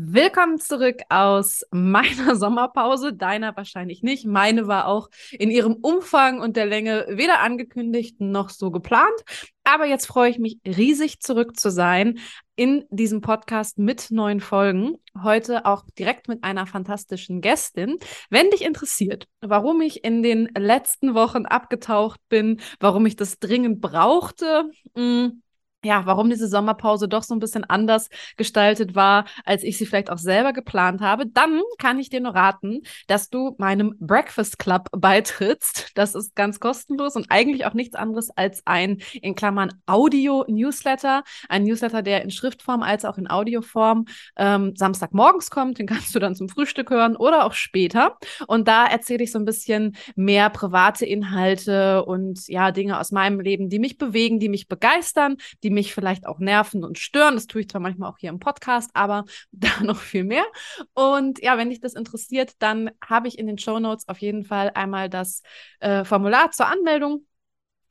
Willkommen zurück aus meiner Sommerpause, deiner wahrscheinlich nicht. Meine war auch in ihrem Umfang und der Länge weder angekündigt noch so geplant. Aber jetzt freue ich mich riesig zurück zu sein in diesem Podcast mit neuen Folgen. Heute auch direkt mit einer fantastischen Gästin. Wenn dich interessiert, warum ich in den letzten Wochen abgetaucht bin, warum ich das dringend brauchte, mh, mm, ja, warum diese Sommerpause doch so ein bisschen anders gestaltet war, als ich sie vielleicht auch selber geplant habe, dann kann ich dir nur raten, dass du meinem Breakfast Club beitrittst. Das ist ganz kostenlos und eigentlich auch nichts anderes als ein, in Klammern, Audio-Newsletter. Ein Newsletter, der in Schriftform als auch in Audioform ähm, Samstagmorgens kommt. Den kannst du dann zum Frühstück hören oder auch später. Und da erzähle ich so ein bisschen mehr private Inhalte und ja, Dinge aus meinem Leben, die mich bewegen, die mich begeistern, die die mich vielleicht auch nerven und stören. Das tue ich zwar manchmal auch hier im Podcast, aber da noch viel mehr. Und ja, wenn dich das interessiert, dann habe ich in den Show Notes auf jeden Fall einmal das äh, Formular zur Anmeldung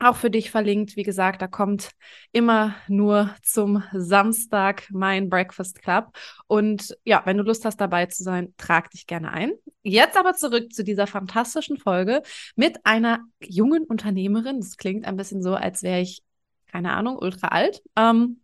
auch für dich verlinkt. Wie gesagt, da kommt immer nur zum Samstag mein Breakfast Club. Und ja, wenn du Lust hast, dabei zu sein, trag dich gerne ein. Jetzt aber zurück zu dieser fantastischen Folge mit einer jungen Unternehmerin. Das klingt ein bisschen so, als wäre ich keine Ahnung, ultra alt. Ähm,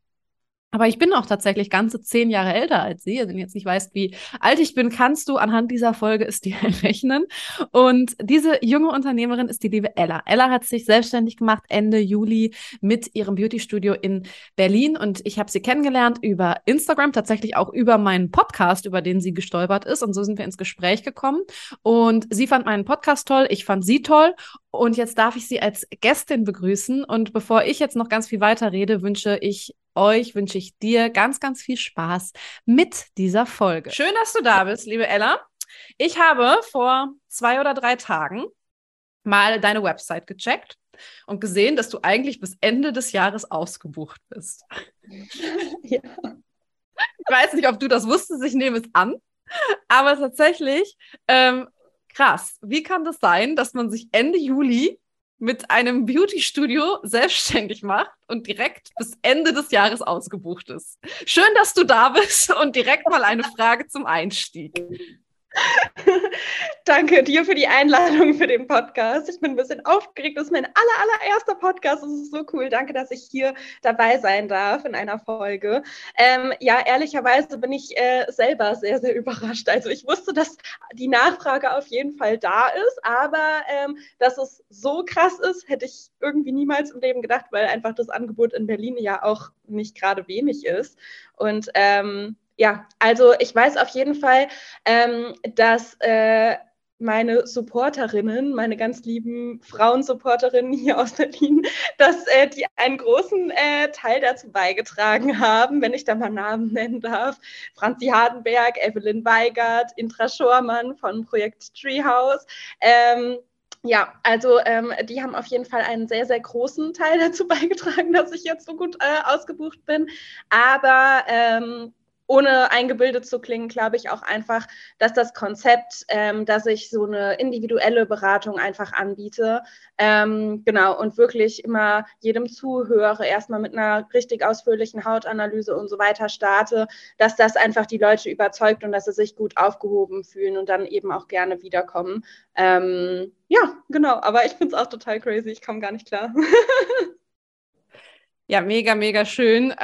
aber ich bin auch tatsächlich ganze zehn Jahre älter als sie. Also wenn du jetzt nicht weißt, wie alt ich bin, kannst du anhand dieser Folge es dir rechnen. Und diese junge Unternehmerin ist die liebe Ella. Ella hat sich selbstständig gemacht Ende Juli mit ihrem Beauty-Studio in Berlin. Und ich habe sie kennengelernt über Instagram, tatsächlich auch über meinen Podcast, über den sie gestolpert ist. Und so sind wir ins Gespräch gekommen. Und sie fand meinen Podcast toll, ich fand sie toll. Und jetzt darf ich sie als Gästin begrüßen. Und bevor ich jetzt noch ganz viel weiter rede, wünsche ich euch, wünsche ich dir ganz, ganz viel Spaß mit dieser Folge. Schön, dass du da bist, liebe Ella. Ich habe vor zwei oder drei Tagen mal deine Website gecheckt und gesehen, dass du eigentlich bis Ende des Jahres ausgebucht bist. Ja. Ich weiß nicht, ob du das wusstest, ich nehme es an. Aber tatsächlich ähm, krass. Wie kann das sein, dass man sich Ende Juli mit einem Beauty-Studio selbstständig macht und direkt bis Ende des Jahres ausgebucht ist? Schön, dass du da bist und direkt mal eine Frage zum Einstieg. Danke dir für die Einladung für den Podcast. Ich bin ein bisschen aufgeregt. Das ist mein aller, allererster Podcast. Das ist so cool. Danke, dass ich hier dabei sein darf in einer Folge. Ähm, ja, ehrlicherweise bin ich äh, selber sehr, sehr überrascht. Also ich wusste, dass die Nachfrage auf jeden Fall da ist, aber ähm, dass es so krass ist, hätte ich irgendwie niemals im Leben gedacht, weil einfach das Angebot in Berlin ja auch nicht gerade wenig ist. Und ähm, ja, also ich weiß auf jeden Fall, ähm, dass äh, meine Supporterinnen, meine ganz lieben Frauensupporterinnen hier aus Berlin, dass äh, die einen großen äh, Teil dazu beigetragen haben, wenn ich da mal Namen nennen darf. Franzi Hardenberg, Evelyn Weigert, Intra Schormann von Projekt Treehouse. Ähm, ja, also ähm, die haben auf jeden Fall einen sehr, sehr großen Teil dazu beigetragen, dass ich jetzt so gut äh, ausgebucht bin. Aber ähm, ohne eingebildet zu klingen, glaube ich auch einfach, dass das Konzept, ähm, dass ich so eine individuelle Beratung einfach anbiete, ähm, genau, und wirklich immer jedem zuhöre, erstmal mit einer richtig ausführlichen Hautanalyse und so weiter starte, dass das einfach die Leute überzeugt und dass sie sich gut aufgehoben fühlen und dann eben auch gerne wiederkommen. Ähm, ja, genau, aber ich finde es auch total crazy, ich komme gar nicht klar. ja, mega, mega schön.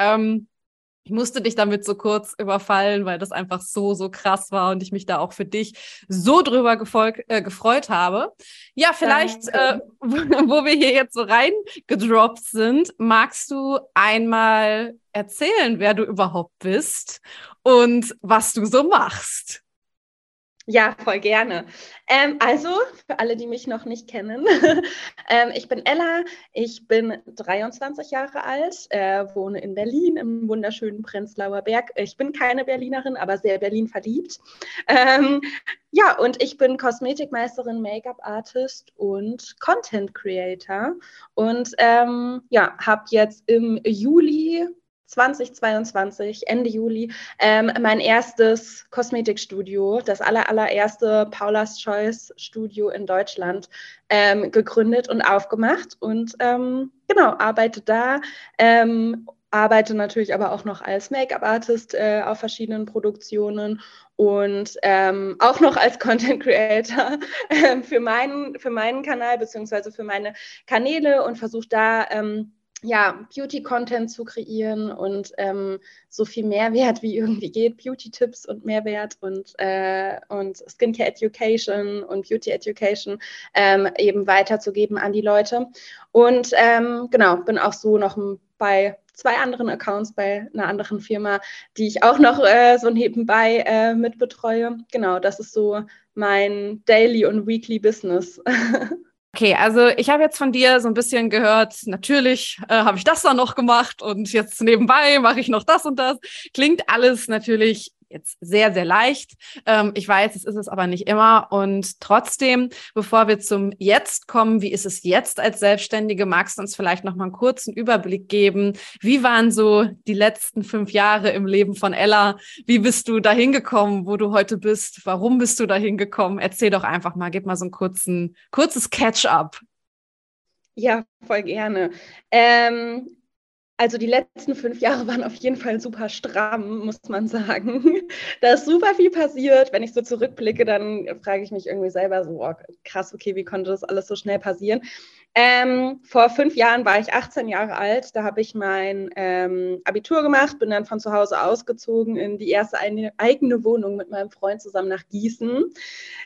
Ich musste dich damit so kurz überfallen, weil das einfach so, so krass war und ich mich da auch für dich so drüber äh, gefreut habe. Ja, vielleicht, äh, wo wir hier jetzt so reingedroppt sind, magst du einmal erzählen, wer du überhaupt bist und was du so machst? Ja, voll gerne. Ähm, also, für alle, die mich noch nicht kennen, ähm, ich bin Ella, ich bin 23 Jahre alt, äh, wohne in Berlin im wunderschönen Prenzlauer Berg. Ich bin keine Berlinerin, aber sehr Berlin verliebt. Ähm, ja, und ich bin Kosmetikmeisterin, Make-up-Artist und Content Creator. Und ähm, ja, habe jetzt im Juli 2022, Ende Juli, ähm, mein erstes Kosmetikstudio, das aller, allererste Paula's Choice Studio in Deutschland ähm, gegründet und aufgemacht und ähm, genau, arbeite da ähm, arbeite natürlich aber auch noch als Make-up-Artist äh, auf verschiedenen Produktionen und ähm, auch noch als Content Creator äh, für, meinen, für meinen Kanal beziehungsweise für meine Kanäle und versuche da ähm, ja, Beauty-Content zu kreieren und ähm, so viel Mehrwert wie irgendwie geht, Beauty-Tipps und Mehrwert und, äh, und Skincare Education und Beauty Education ähm, eben weiterzugeben an die Leute. Und ähm, genau, bin auch so noch bei zwei anderen Accounts bei einer anderen Firma, die ich auch noch äh, so nebenbei äh, mitbetreue. Genau, das ist so mein Daily und Weekly Business. Okay, also ich habe jetzt von dir so ein bisschen gehört, natürlich äh, habe ich das dann noch gemacht und jetzt nebenbei mache ich noch das und das. Klingt alles natürlich jetzt sehr, sehr leicht. Ähm, ich weiß, es ist es aber nicht immer. Und trotzdem, bevor wir zum Jetzt kommen, wie ist es jetzt als Selbstständige? Magst du uns vielleicht noch mal einen kurzen Überblick geben? Wie waren so die letzten fünf Jahre im Leben von Ella? Wie bist du dahin gekommen, wo du heute bist? Warum bist du dahin gekommen? Erzähl doch einfach mal, gib mal so ein kurzen, kurzes Catch-up. Ja, voll gerne. Ähm, also die letzten fünf Jahre waren auf jeden Fall super stramm, muss man sagen. Da ist super viel passiert. Wenn ich so zurückblicke, dann frage ich mich irgendwie selber so, oh, krass, okay, wie konnte das alles so schnell passieren? Ähm, vor fünf Jahren war ich 18 Jahre alt. Da habe ich mein ähm, Abitur gemacht, bin dann von zu Hause ausgezogen in die erste eine, eigene Wohnung mit meinem Freund zusammen nach Gießen.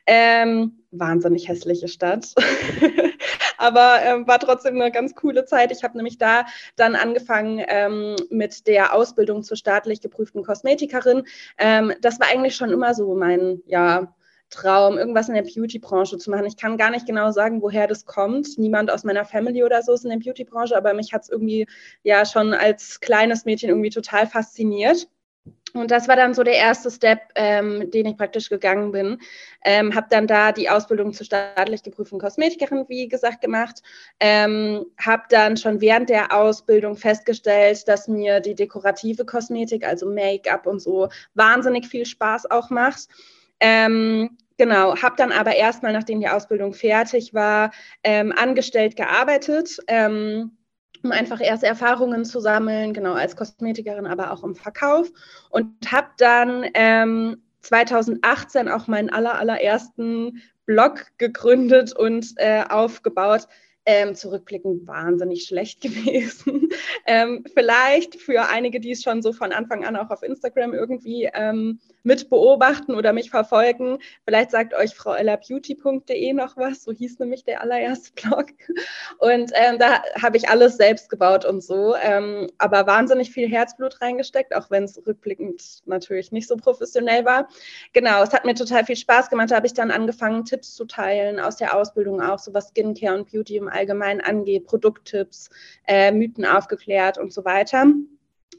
Ähm, wahnsinnig hässliche Stadt. aber ähm, war trotzdem eine ganz coole Zeit. Ich habe nämlich da dann angefangen ähm, mit der Ausbildung zur staatlich geprüften Kosmetikerin. Ähm, das war eigentlich schon immer so mein, ja, Traum, irgendwas in der Beauty-Branche zu machen. Ich kann gar nicht genau sagen, woher das kommt. Niemand aus meiner Family oder so ist in der Beauty-Branche, aber mich hat es irgendwie ja schon als kleines Mädchen irgendwie total fasziniert. Und das war dann so der erste Step, ähm, den ich praktisch gegangen bin. Ähm, habe dann da die Ausbildung zur staatlich geprüften Kosmetikerin, wie gesagt, gemacht. Ähm, habe dann schon während der Ausbildung festgestellt, dass mir die dekorative Kosmetik, also Make-up und so, wahnsinnig viel Spaß auch macht. Ähm, Genau, habe dann aber erstmal, nachdem die Ausbildung fertig war, ähm, angestellt gearbeitet. Ähm, um einfach erste Erfahrungen zu sammeln, genau als Kosmetikerin, aber auch im Verkauf. Und habe dann ähm, 2018 auch meinen aller, allerersten Blog gegründet und äh, aufgebaut, ähm, zurückblickend wahnsinnig schlecht gewesen. ähm, vielleicht für einige, die es schon so von Anfang an auch auf Instagram irgendwie ähm, mit beobachten oder mich verfolgen, vielleicht sagt euch Frau ellerbeauty.de noch was, so hieß nämlich der allererste Blog. Und ähm, da habe ich alles selbst gebaut und so, ähm, aber wahnsinnig viel Herzblut reingesteckt, auch wenn es rückblickend natürlich nicht so professionell war. Genau, es hat mir total viel Spaß gemacht. Da habe ich dann angefangen, Tipps zu teilen aus der Ausbildung auch, so was Skincare und Beauty im Allgemeinen angeht, Produkttipps, äh, Mythen aufgeklärt und so weiter.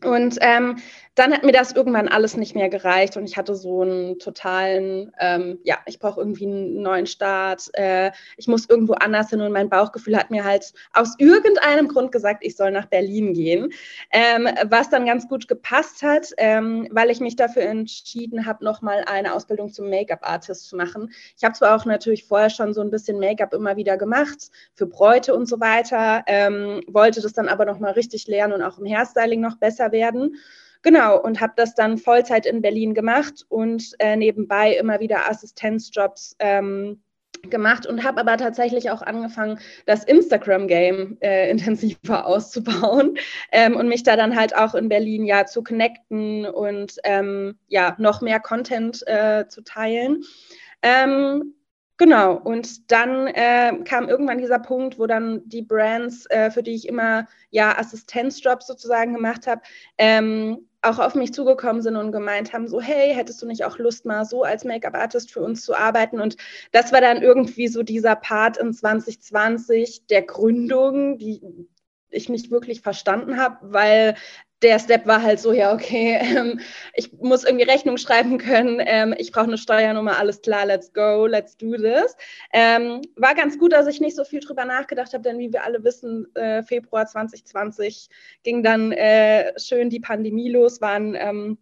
Und ähm, dann hat mir das irgendwann alles nicht mehr gereicht und ich hatte so einen totalen, ähm, ja, ich brauche irgendwie einen neuen Start, äh, ich muss irgendwo anders hin und mein Bauchgefühl hat mir halt aus irgendeinem Grund gesagt, ich soll nach Berlin gehen, ähm, was dann ganz gut gepasst hat, ähm, weil ich mich dafür entschieden habe, nochmal eine Ausbildung zum Make-up-Artist zu machen. Ich habe zwar auch natürlich vorher schon so ein bisschen Make-up immer wieder gemacht, für Bräute und so weiter, ähm, wollte das dann aber nochmal richtig lernen und auch im Hairstyling noch besser werden. Genau, und habe das dann Vollzeit in Berlin gemacht und äh, nebenbei immer wieder Assistenzjobs ähm, gemacht und habe aber tatsächlich auch angefangen, das Instagram-Game äh, intensiver auszubauen ähm, und mich da dann halt auch in Berlin ja zu connecten und ähm, ja noch mehr Content äh, zu teilen. Ähm, Genau, und dann äh, kam irgendwann dieser Punkt, wo dann die Brands, äh, für die ich immer ja Assistenzjobs sozusagen gemacht habe, ähm, auch auf mich zugekommen sind und gemeint haben, so, hey, hättest du nicht auch Lust, mal so als Make-up-Artist für uns zu arbeiten? Und das war dann irgendwie so dieser Part in 2020 der Gründung, die ich nicht wirklich verstanden habe, weil der Step war halt so, ja, okay, ähm, ich muss irgendwie Rechnung schreiben können, ähm, ich brauche eine Steuernummer, alles klar, let's go, let's do this. Ähm, war ganz gut, dass ich nicht so viel drüber nachgedacht habe, denn wie wir alle wissen, äh, Februar 2020 ging dann äh, schön die Pandemie los, waren ähm,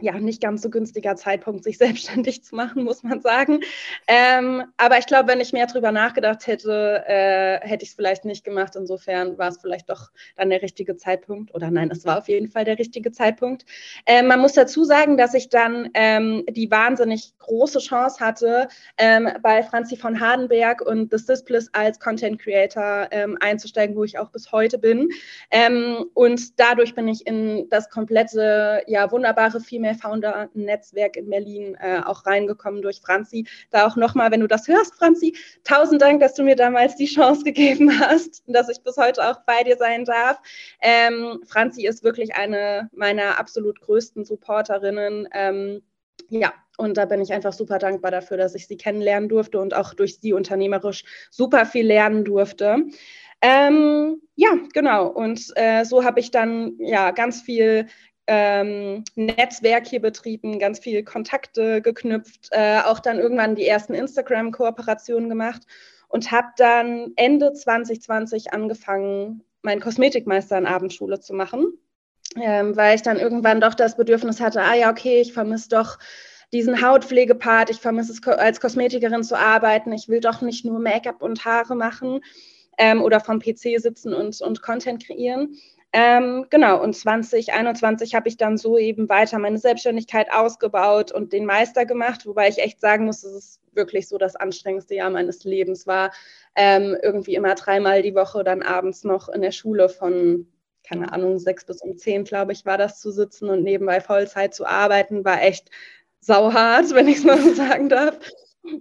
ja, nicht ganz so günstiger Zeitpunkt, sich selbstständig zu machen, muss man sagen. Ähm, aber ich glaube, wenn ich mehr drüber nachgedacht hätte, äh, hätte ich es vielleicht nicht gemacht. Insofern war es vielleicht doch dann der richtige Zeitpunkt. Oder nein, es war auf jeden Fall der richtige Zeitpunkt. Äh, man muss dazu sagen, dass ich dann ähm, die wahnsinnig große Chance hatte, ähm, bei Franzi von Hardenberg und The Sisplus als Content Creator ähm, einzusteigen, wo ich auch bis heute bin. Ähm, und dadurch bin ich in das komplette, ja, wunderbare Female Founder Netzwerk in Berlin äh, auch reingekommen durch Franzi. Da auch nochmal, wenn du das hörst, Franzi, tausend Dank, dass du mir damals die Chance gegeben hast, dass ich bis heute auch bei dir sein darf. Ähm, Franzi ist wirklich eine meiner absolut größten Supporterinnen. Ähm, ja, und da bin ich einfach super dankbar dafür, dass ich sie kennenlernen durfte und auch durch sie unternehmerisch super viel lernen durfte. Ähm, ja, genau. Und äh, so habe ich dann ja ganz viel ähm, Netzwerk hier betrieben, ganz viele Kontakte geknüpft, äh, auch dann irgendwann die ersten Instagram-Kooperationen gemacht und habe dann Ende 2020 angefangen, meinen Kosmetikmeister in Abendschule zu machen, ähm, weil ich dann irgendwann doch das Bedürfnis hatte, ah ja, okay, ich vermisse doch diesen Hautpflegepart, ich vermisse es als Kosmetikerin zu arbeiten, ich will doch nicht nur Make-up und Haare machen ähm, oder vom PC sitzen und, und Content kreieren. Ähm, genau, und 2021 habe ich dann so eben weiter meine Selbstständigkeit ausgebaut und den Meister gemacht, wobei ich echt sagen muss, dass es wirklich so das anstrengendste Jahr meines Lebens war. Ähm, irgendwie immer dreimal die Woche dann abends noch in der Schule von, keine Ahnung, sechs bis um zehn, glaube ich, war das zu sitzen und nebenbei Vollzeit zu arbeiten, war echt sauhart, wenn ich es mal so sagen darf.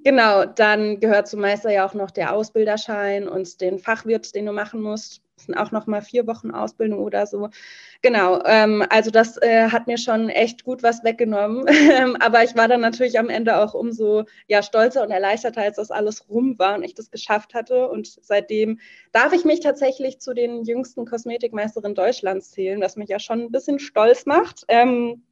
Genau, dann gehört zum Meister ja auch noch der Ausbilderschein und den Fachwirt, den du machen musst. Sind auch noch mal vier Wochen Ausbildung oder so. Genau, ähm, also das äh, hat mir schon echt gut was weggenommen. Aber ich war dann natürlich am Ende auch umso ja, stolzer und erleichterter, als das alles rum war und ich das geschafft hatte. Und seitdem darf ich mich tatsächlich zu den jüngsten Kosmetikmeisterinnen Deutschlands zählen, was mich ja schon ein bisschen stolz macht. Ähm,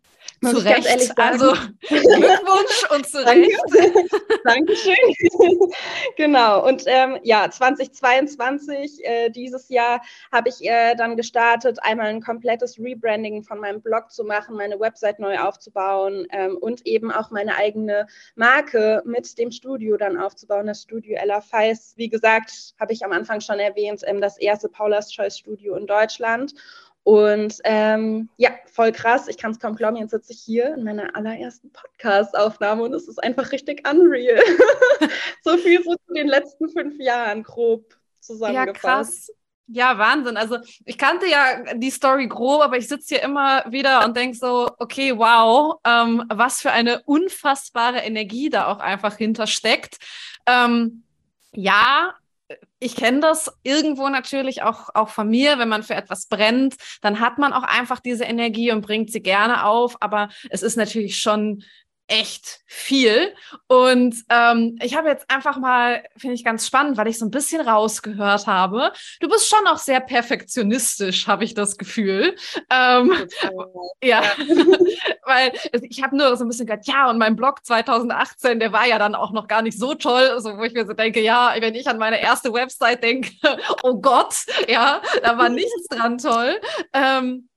zu Recht. Also Glückwunsch und zu Recht. Dankeschön. genau. Und ähm, ja, 2022, äh, dieses Jahr, habe ich äh, dann gestartet, einmal ein komplettes Rebranding von meinem Blog zu machen, meine Website neu aufzubauen ähm, und eben auch meine eigene Marke mit dem Studio dann aufzubauen, das Studio Ella Feis. Wie gesagt, habe ich am Anfang schon erwähnt, ähm, das erste Paula's Choice Studio in Deutschland. Und ähm, ja, voll krass. Ich kann es kaum glauben. Jetzt sitze ich hier in meiner allerersten Podcast-Aufnahme und es ist einfach richtig unreal. so viel so zu den letzten fünf Jahren grob zusammengefasst. Ja, krass. Ja, Wahnsinn. Also ich kannte ja die Story grob, aber ich sitze hier immer wieder und denke so, okay, wow, ähm, was für eine unfassbare Energie da auch einfach hintersteckt. Ähm, ja, ich kenne das irgendwo natürlich auch, auch von mir, wenn man für etwas brennt, dann hat man auch einfach diese Energie und bringt sie gerne auf. Aber es ist natürlich schon echt viel. Und ähm, ich habe jetzt einfach mal, finde ich ganz spannend, weil ich so ein bisschen rausgehört habe. Du bist schon auch sehr perfektionistisch, habe ich das Gefühl. Ähm, ja, weil ich habe nur so ein bisschen gehört, ja, und mein Blog 2018, der war ja dann auch noch gar nicht so toll, so, wo ich mir so denke, ja, wenn ich an meine erste Website denke, oh Gott, ja, da war nichts dran toll. Ähm,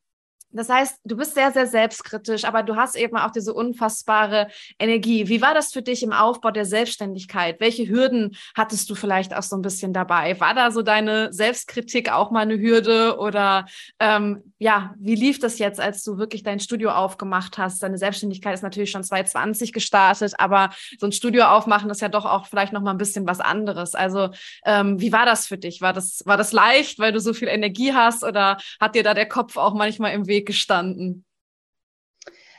das heißt, du bist sehr, sehr selbstkritisch, aber du hast eben auch diese unfassbare Energie. Wie war das für dich im Aufbau der Selbstständigkeit? Welche Hürden hattest du vielleicht auch so ein bisschen dabei? War da so deine Selbstkritik auch mal eine Hürde? Oder ähm, ja, wie lief das jetzt, als du wirklich dein Studio aufgemacht hast? Deine Selbstständigkeit ist natürlich schon 2020 gestartet, aber so ein Studio aufmachen ist ja doch auch vielleicht noch mal ein bisschen was anderes. Also ähm, wie war das für dich? War das, war das leicht, weil du so viel Energie hast oder hat dir da der Kopf auch manchmal im Weg gestanden?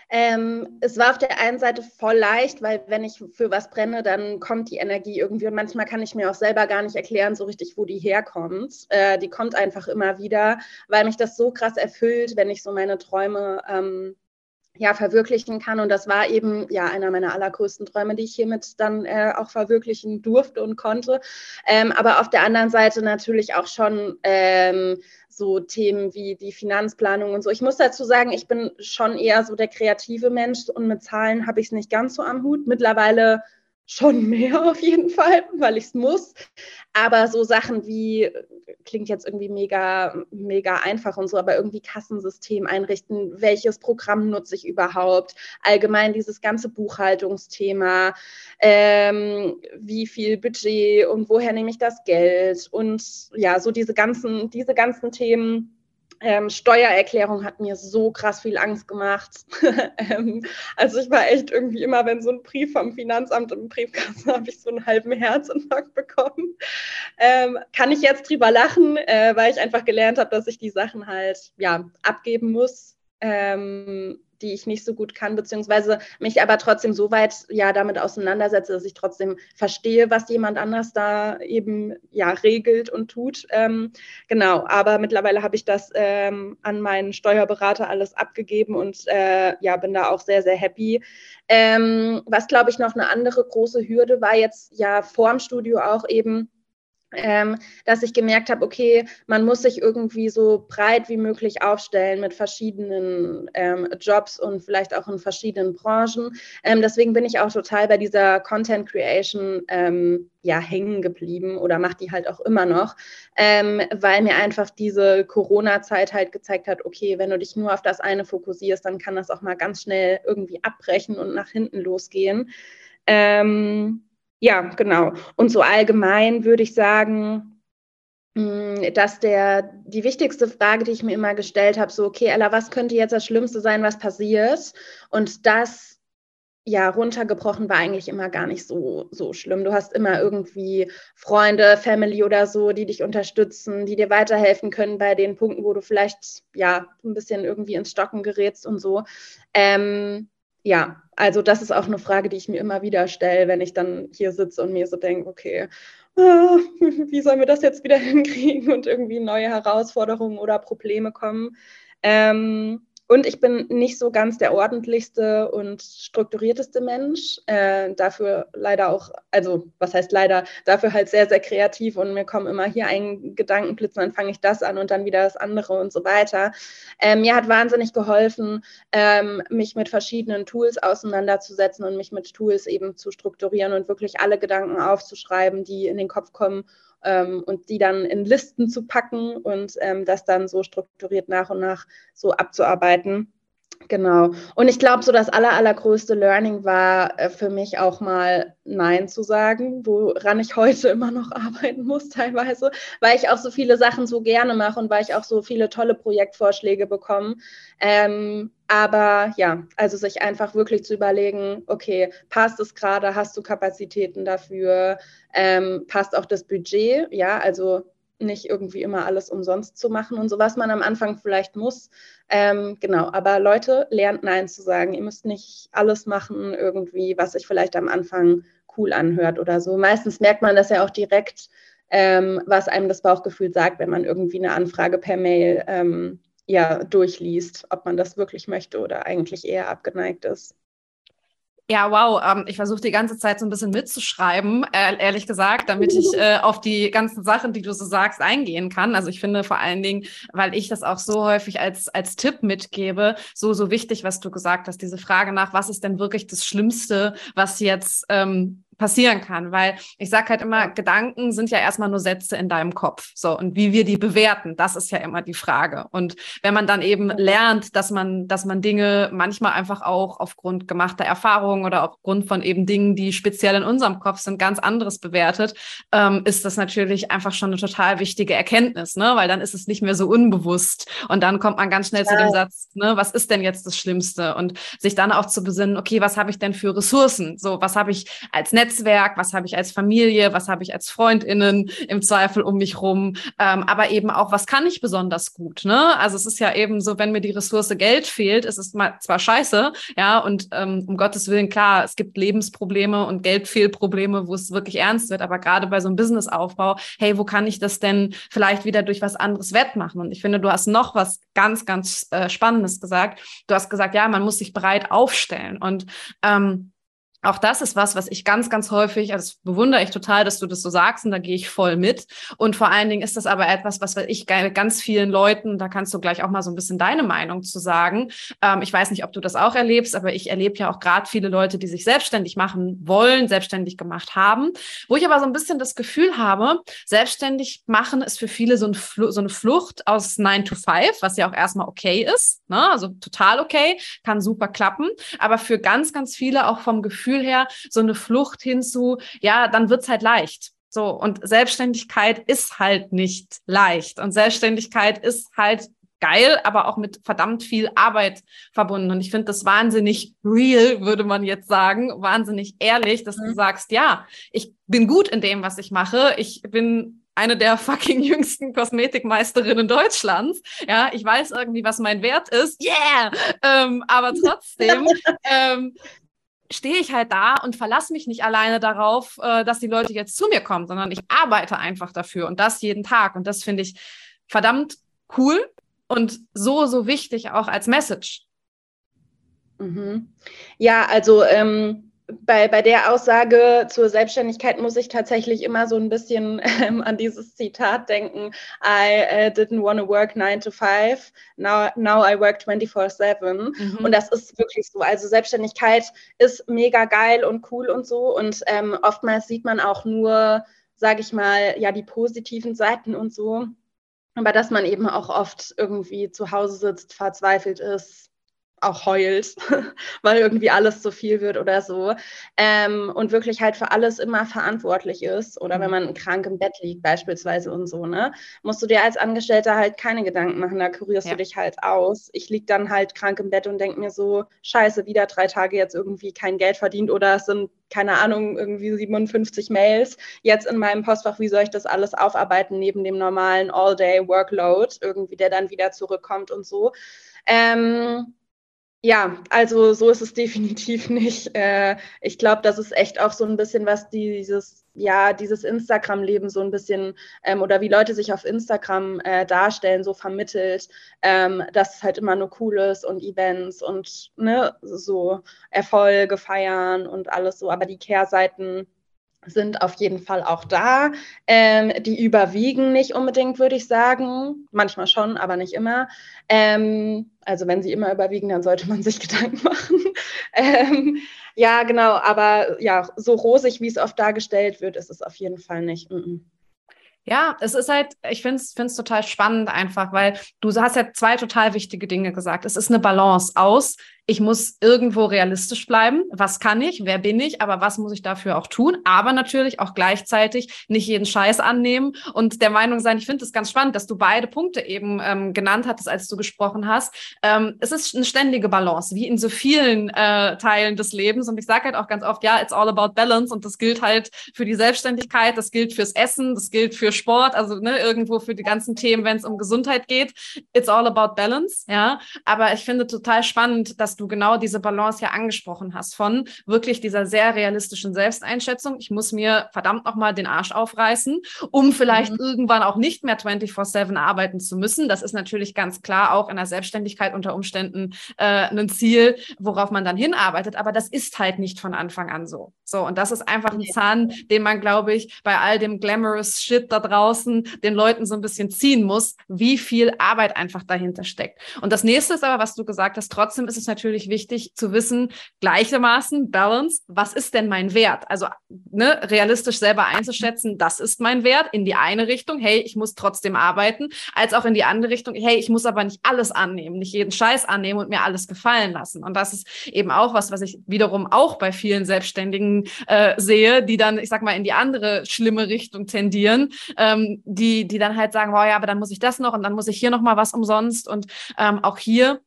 Ähm, es war auf der einen Seite voll leicht, weil wenn ich für was brenne, dann kommt die Energie irgendwie und manchmal kann ich mir auch selber gar nicht erklären, so richtig, wo die herkommt. Äh, die kommt einfach immer wieder, weil mich das so krass erfüllt, wenn ich so meine Träume ähm, ja, verwirklichen kann. Und das war eben ja einer meiner allergrößten Träume, die ich hiermit dann äh, auch verwirklichen durfte und konnte. Ähm, aber auf der anderen Seite natürlich auch schon ähm, so Themen wie die Finanzplanung und so. Ich muss dazu sagen, ich bin schon eher so der kreative Mensch und mit Zahlen habe ich es nicht ganz so am Hut. Mittlerweile schon mehr auf jeden Fall, weil ich es muss. Aber so Sachen wie, klingt jetzt irgendwie mega, mega einfach und so, aber irgendwie Kassensystem einrichten, welches Programm nutze ich überhaupt, allgemein dieses ganze Buchhaltungsthema, ähm, wie viel Budget und woher nehme ich das Geld? Und ja, so diese ganzen, diese ganzen Themen ähm, Steuererklärung hat mir so krass viel Angst gemacht. ähm, also ich war echt irgendwie immer, wenn so ein Brief vom Finanzamt im Briefkasten habe ich so einen halben Herzinfarkt bekommen. Ähm, kann ich jetzt drüber lachen, äh, weil ich einfach gelernt habe, dass ich die Sachen halt ja abgeben muss. Ähm, die ich nicht so gut kann, beziehungsweise mich aber trotzdem so weit ja damit auseinandersetze, dass ich trotzdem verstehe, was jemand anders da eben ja regelt und tut. Ähm, genau, aber mittlerweile habe ich das ähm, an meinen Steuerberater alles abgegeben und äh, ja, bin da auch sehr, sehr happy. Ähm, was glaube ich noch eine andere große Hürde war jetzt ja vorm Studio auch eben ähm, dass ich gemerkt habe, okay, man muss sich irgendwie so breit wie möglich aufstellen mit verschiedenen ähm, Jobs und vielleicht auch in verschiedenen Branchen. Ähm, deswegen bin ich auch total bei dieser Content Creation ähm, ja hängen geblieben oder mache die halt auch immer noch, ähm, weil mir einfach diese Corona-Zeit halt gezeigt hat, okay, wenn du dich nur auf das eine fokussierst, dann kann das auch mal ganz schnell irgendwie abbrechen und nach hinten losgehen. Ähm, ja, genau. Und so allgemein würde ich sagen, hm, dass der, die wichtigste Frage, die ich mir immer gestellt habe, so, okay, Ella, was könnte jetzt das Schlimmste sein, was passiert? Und das, ja, runtergebrochen war eigentlich immer gar nicht so, so schlimm. Du hast immer irgendwie Freunde, Family oder so, die dich unterstützen, die dir weiterhelfen können bei den Punkten, wo du vielleicht, ja, ein bisschen irgendwie ins Stocken gerätst und so. Ähm, ja, also das ist auch eine Frage, die ich mir immer wieder stelle, wenn ich dann hier sitze und mir so denke, okay, ah, wie sollen wir das jetzt wieder hinkriegen und irgendwie neue Herausforderungen oder Probleme kommen. Ähm, und ich bin nicht so ganz der ordentlichste und strukturierteste Mensch. Äh, dafür leider auch, also was heißt leider, dafür halt sehr, sehr kreativ und mir kommen immer hier ein Gedankenblitz dann fange ich das an und dann wieder das andere und so weiter. Ähm, mir hat wahnsinnig geholfen, ähm, mich mit verschiedenen Tools auseinanderzusetzen und mich mit Tools eben zu strukturieren und wirklich alle Gedanken aufzuschreiben, die in den Kopf kommen ähm, und die dann in Listen zu packen und ähm, das dann so strukturiert nach und nach so abzuarbeiten. Genau. Und ich glaube, so das aller, allergrößte Learning war äh, für mich auch mal Nein zu sagen, woran ich heute immer noch arbeiten muss teilweise, weil ich auch so viele Sachen so gerne mache und weil ich auch so viele tolle Projektvorschläge bekomme. Ähm, aber ja, also sich einfach wirklich zu überlegen, okay, passt es gerade, hast du Kapazitäten dafür, ähm, passt auch das Budget, ja, also nicht irgendwie immer alles umsonst zu machen und so, was man am Anfang vielleicht muss. Ähm, genau, aber Leute, lernt Nein zu sagen. Ihr müsst nicht alles machen, irgendwie, was sich vielleicht am Anfang cool anhört oder so. Meistens merkt man das ja auch direkt, ähm, was einem das Bauchgefühl sagt, wenn man irgendwie eine Anfrage per Mail ähm, ja, durchliest, ob man das wirklich möchte oder eigentlich eher abgeneigt ist. Ja, wow. Ähm, ich versuche die ganze Zeit so ein bisschen mitzuschreiben, äh, ehrlich gesagt, damit ich äh, auf die ganzen Sachen, die du so sagst, eingehen kann. Also ich finde vor allen Dingen, weil ich das auch so häufig als, als Tipp mitgebe, so, so wichtig, was du gesagt hast, diese Frage nach, was ist denn wirklich das Schlimmste, was jetzt ähm, passieren kann, weil ich sage halt immer, Gedanken sind ja erstmal nur Sätze in deinem Kopf. So, und wie wir die bewerten, das ist ja immer die Frage. Und wenn man dann eben lernt, dass man, dass man Dinge manchmal einfach auch aufgrund gemachter Erfahrungen oder aufgrund von eben Dingen, die speziell in unserem Kopf sind, ganz anderes bewertet, ähm, ist das natürlich einfach schon eine total wichtige Erkenntnis, ne? Weil dann ist es nicht mehr so unbewusst. Und dann kommt man ganz schnell ja. zu dem Satz, ne, was ist denn jetzt das Schlimmste? Und sich dann auch zu besinnen, okay, was habe ich denn für Ressourcen? So, was habe ich als Netz Netzwerk, was habe ich als Familie, was habe ich als Freundinnen im Zweifel um mich rum, ähm, aber eben auch, was kann ich besonders gut. Ne? Also es ist ja eben so, wenn mir die Ressource Geld fehlt, ist es mal zwar scheiße, ja, und ähm, um Gottes Willen, klar, es gibt Lebensprobleme und Geldfehlprobleme, wo es wirklich ernst wird, aber gerade bei so einem Businessaufbau, hey, wo kann ich das denn vielleicht wieder durch was anderes wettmachen? Und ich finde, du hast noch was ganz, ganz äh, Spannendes gesagt. Du hast gesagt, ja, man muss sich breit aufstellen und ähm, auch das ist was, was ich ganz, ganz häufig, also das bewundere ich total, dass du das so sagst und da gehe ich voll mit. Und vor allen Dingen ist das aber etwas, was ich ganz vielen Leuten, da kannst du gleich auch mal so ein bisschen deine Meinung zu sagen. Ähm, ich weiß nicht, ob du das auch erlebst, aber ich erlebe ja auch gerade viele Leute, die sich selbstständig machen wollen, selbstständig gemacht haben, wo ich aber so ein bisschen das Gefühl habe, selbstständig machen ist für viele so, ein so eine Flucht aus 9 to 5, was ja auch erstmal okay ist, ne? also total okay, kann super klappen, aber für ganz, ganz viele auch vom Gefühl, Gefühl her so eine Flucht hinzu, ja, dann wird's halt leicht. So, und Selbstständigkeit ist halt nicht leicht. Und Selbstständigkeit ist halt geil, aber auch mit verdammt viel Arbeit verbunden. Und ich finde das wahnsinnig real, würde man jetzt sagen, wahnsinnig ehrlich, dass mhm. du sagst, ja, ich bin gut in dem, was ich mache. Ich bin eine der fucking jüngsten Kosmetikmeisterinnen Deutschlands. Ja, ich weiß irgendwie, was mein Wert ist. Yeah! Ähm, aber trotzdem ähm, stehe ich halt da und verlasse mich nicht alleine darauf, äh, dass die Leute jetzt zu mir kommen, sondern ich arbeite einfach dafür und das jeden Tag. Und das finde ich verdammt cool und so, so wichtig auch als Message. Mhm. Ja, also ähm, bei, bei der Aussage zur Selbstständigkeit muss ich tatsächlich immer so ein bisschen ähm, an dieses Zitat denken. I uh, didn't want to work 9 to 5, now, now I work 24-7. Mhm. Und das ist wirklich so. Also Selbstständigkeit ist mega geil und cool und so. Und ähm, oftmals sieht man auch nur, sage ich mal, ja, die positiven Seiten und so. Aber dass man eben auch oft irgendwie zu Hause sitzt, verzweifelt ist, auch heult, weil irgendwie alles zu viel wird oder so. Ähm, und wirklich halt für alles immer verantwortlich ist. Oder wenn mhm. man krank im Bett liegt, beispielsweise und so, ne, musst du dir als Angestellter halt keine Gedanken machen, da kurierst ja. du dich halt aus. Ich liege dann halt krank im Bett und denke mir so, scheiße, wieder drei Tage jetzt irgendwie kein Geld verdient oder es sind, keine Ahnung, irgendwie 57 Mails jetzt in meinem Postfach, wie soll ich das alles aufarbeiten neben dem normalen All-Day-Workload, irgendwie, der dann wieder zurückkommt und so. Ähm, ja, also so ist es definitiv nicht. Äh, ich glaube, das ist echt auch so ein bisschen was dieses, ja, dieses Instagram-Leben so ein bisschen ähm, oder wie Leute sich auf Instagram äh, darstellen, so vermittelt, ähm, dass es halt immer nur cool ist und Events und ne, so Erfolge feiern und alles so. Aber die Kehrseiten sind auf jeden Fall auch da. Ähm, die überwiegen nicht unbedingt, würde ich sagen. Manchmal schon, aber nicht immer. Ähm, also wenn sie immer überwiegen, dann sollte man sich Gedanken machen. ähm, ja, genau, aber ja, so rosig, wie es oft dargestellt wird, ist es auf jeden Fall nicht. Mm -mm. Ja, es ist halt, ich finde es total spannend einfach, weil du hast ja zwei total wichtige Dinge gesagt. Es ist eine Balance aus, ich muss irgendwo realistisch bleiben. Was kann ich? Wer bin ich? Aber was muss ich dafür auch tun? Aber natürlich auch gleichzeitig nicht jeden Scheiß annehmen und der Meinung sein, ich finde es ganz spannend, dass du beide Punkte eben ähm, genannt hattest, als du gesprochen hast. Ähm, es ist eine ständige Balance, wie in so vielen äh, Teilen des Lebens. Und ich sage halt auch ganz oft, ja, it's all about balance. Und das gilt halt für die Selbstständigkeit, das gilt fürs Essen, das gilt für Sport, also ne, irgendwo für die ganzen Themen, wenn es um Gesundheit geht. It's all about balance, ja. Aber ich finde total spannend, dass du genau diese Balance ja angesprochen hast von wirklich dieser sehr realistischen Selbsteinschätzung. Ich muss mir verdammt nochmal den Arsch aufreißen, um vielleicht mhm. irgendwann auch nicht mehr 24-7 arbeiten zu müssen. Das ist natürlich ganz klar auch in der Selbstständigkeit unter Umständen äh, ein Ziel, worauf man dann hinarbeitet. Aber das ist halt nicht von Anfang an so. So, und das ist einfach ein Zahn, den man, glaube ich, bei all dem glamorous Shit da draußen den Leuten so ein bisschen ziehen muss, wie viel Arbeit einfach dahinter steckt. Und das nächste ist aber, was du gesagt hast, trotzdem ist es natürlich natürlich wichtig zu wissen, gleichermaßen Balance, was ist denn mein Wert? Also ne, realistisch selber einzuschätzen, das ist mein Wert in die eine Richtung, hey, ich muss trotzdem arbeiten, als auch in die andere Richtung, hey, ich muss aber nicht alles annehmen, nicht jeden Scheiß annehmen und mir alles gefallen lassen. Und das ist eben auch was, was ich wiederum auch bei vielen Selbstständigen äh, sehe, die dann, ich sag mal, in die andere schlimme Richtung tendieren, ähm, die, die dann halt sagen, wow, ja, aber dann muss ich das noch und dann muss ich hier noch mal was umsonst und ähm, auch hier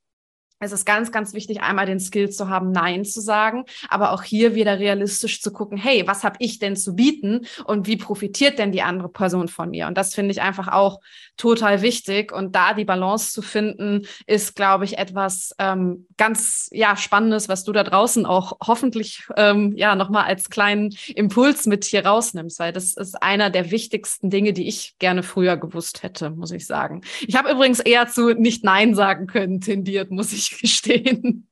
es ist ganz, ganz wichtig, einmal den Skill zu haben, Nein zu sagen, aber auch hier wieder realistisch zu gucken, hey, was habe ich denn zu bieten und wie profitiert denn die andere Person von mir? Und das finde ich einfach auch total wichtig. Und da die Balance zu finden, ist, glaube ich, etwas ähm, ganz ja, Spannendes, was du da draußen auch hoffentlich ähm, ja nochmal als kleinen Impuls mit hier rausnimmst, weil das ist einer der wichtigsten Dinge, die ich gerne früher gewusst hätte, muss ich sagen. Ich habe übrigens eher zu nicht Nein sagen können tendiert, muss ich gestehen.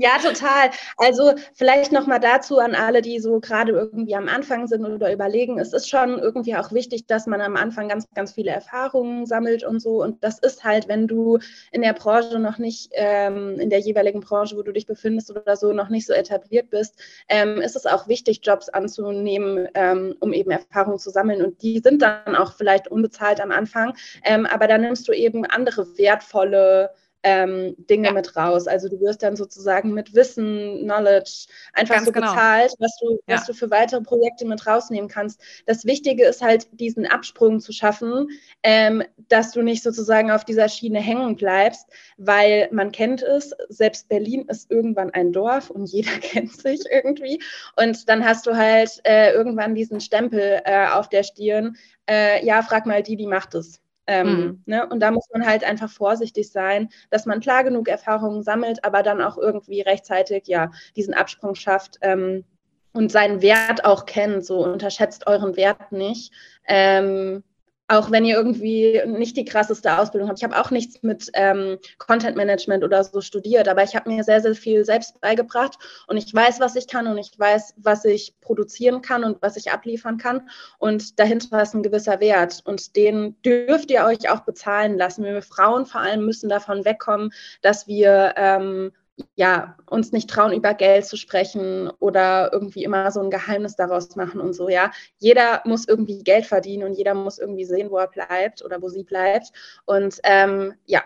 Ja, total. Also vielleicht noch mal dazu an alle, die so gerade irgendwie am Anfang sind oder überlegen. Es ist schon irgendwie auch wichtig, dass man am Anfang ganz, ganz viele Erfahrungen sammelt und so. Und das ist halt, wenn du in der Branche noch nicht, ähm, in der jeweiligen Branche, wo du dich befindest oder so, noch nicht so etabliert bist, ähm, ist es auch wichtig, Jobs anzunehmen, ähm, um eben Erfahrungen zu sammeln. Und die sind dann auch vielleicht unbezahlt am Anfang. Ähm, aber da nimmst du eben andere wertvolle ähm, Dinge ja. mit raus. Also du wirst dann sozusagen mit Wissen, Knowledge einfach Ganz so genau. bezahlt, was du, ja. was du für weitere Projekte mit rausnehmen kannst. Das Wichtige ist halt, diesen Absprung zu schaffen, ähm, dass du nicht sozusagen auf dieser Schiene hängen bleibst, weil man kennt es, selbst Berlin ist irgendwann ein Dorf und jeder kennt sich irgendwie. Und dann hast du halt äh, irgendwann diesen Stempel äh, auf der Stirn. Äh, ja, frag mal die, die macht es. Ähm, mhm. ne? Und da muss man halt einfach vorsichtig sein, dass man klar genug Erfahrungen sammelt, aber dann auch irgendwie rechtzeitig ja diesen Absprung schafft ähm, und seinen Wert auch kennt. So unterschätzt euren Wert nicht. Ähm, auch wenn ihr irgendwie nicht die krasseste Ausbildung habt. Ich habe auch nichts mit ähm, Content Management oder so studiert, aber ich habe mir sehr, sehr viel selbst beigebracht und ich weiß, was ich kann und ich weiß, was ich produzieren kann und was ich abliefern kann. Und dahinter ist ein gewisser Wert und den dürft ihr euch auch bezahlen lassen. Wir Frauen vor allem müssen davon wegkommen, dass wir ähm, ja, uns nicht trauen, über Geld zu sprechen oder irgendwie immer so ein Geheimnis daraus machen und so, ja. Jeder muss irgendwie Geld verdienen und jeder muss irgendwie sehen, wo er bleibt oder wo sie bleibt. Und ähm, ja,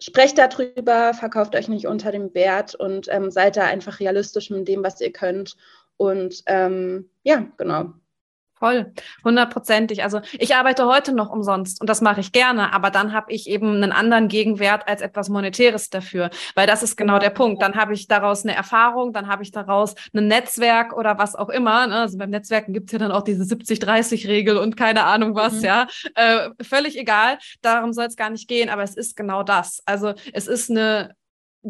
sprecht darüber, verkauft euch nicht unter dem Wert und ähm, seid da einfach realistisch mit dem, was ihr könnt. Und ähm, ja, genau. Voll, hundertprozentig. Also ich arbeite heute noch umsonst und das mache ich gerne, aber dann habe ich eben einen anderen Gegenwert als etwas Monetäres dafür, weil das ist genau der Punkt. Dann habe ich daraus eine Erfahrung, dann habe ich daraus ein Netzwerk oder was auch immer. Ne? Also beim Netzwerken gibt's ja dann auch diese 70-30-Regel und keine Ahnung was, mhm. ja. Äh, völlig egal, darum soll es gar nicht gehen, aber es ist genau das. Also es ist eine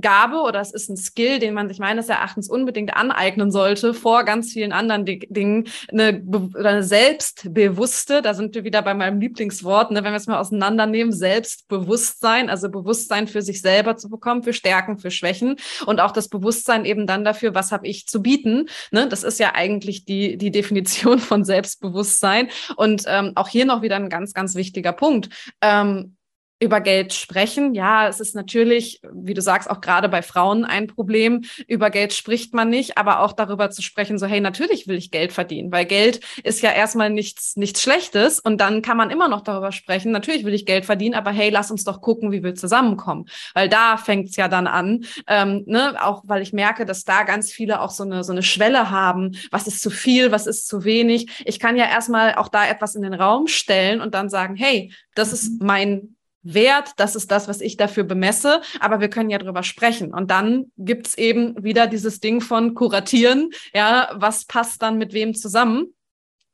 Gabe oder es ist ein Skill, den man sich meines Erachtens unbedingt aneignen sollte vor ganz vielen anderen Dingen. Eine, eine selbstbewusste, da sind wir wieder bei meinem Lieblingswort, ne, wenn wir es mal auseinandernehmen, Selbstbewusstsein, also Bewusstsein für sich selber zu bekommen, für Stärken, für Schwächen und auch das Bewusstsein eben dann dafür, was habe ich zu bieten. Ne? Das ist ja eigentlich die, die Definition von Selbstbewusstsein. Und ähm, auch hier noch wieder ein ganz, ganz wichtiger Punkt. Ähm, über Geld sprechen. Ja, es ist natürlich, wie du sagst, auch gerade bei Frauen ein Problem. Über Geld spricht man nicht, aber auch darüber zu sprechen, so, hey, natürlich will ich Geld verdienen, weil Geld ist ja erstmal nichts, nichts Schlechtes und dann kann man immer noch darüber sprechen. Natürlich will ich Geld verdienen, aber hey, lass uns doch gucken, wie wir zusammenkommen, weil da fängt es ja dann an, ähm, ne? auch weil ich merke, dass da ganz viele auch so eine, so eine Schwelle haben. Was ist zu viel, was ist zu wenig? Ich kann ja erstmal auch da etwas in den Raum stellen und dann sagen, hey, das ist mhm. mein Wert, das ist das, was ich dafür bemesse, aber wir können ja drüber sprechen. Und dann gibt's eben wieder dieses Ding von kuratieren, ja, was passt dann mit wem zusammen?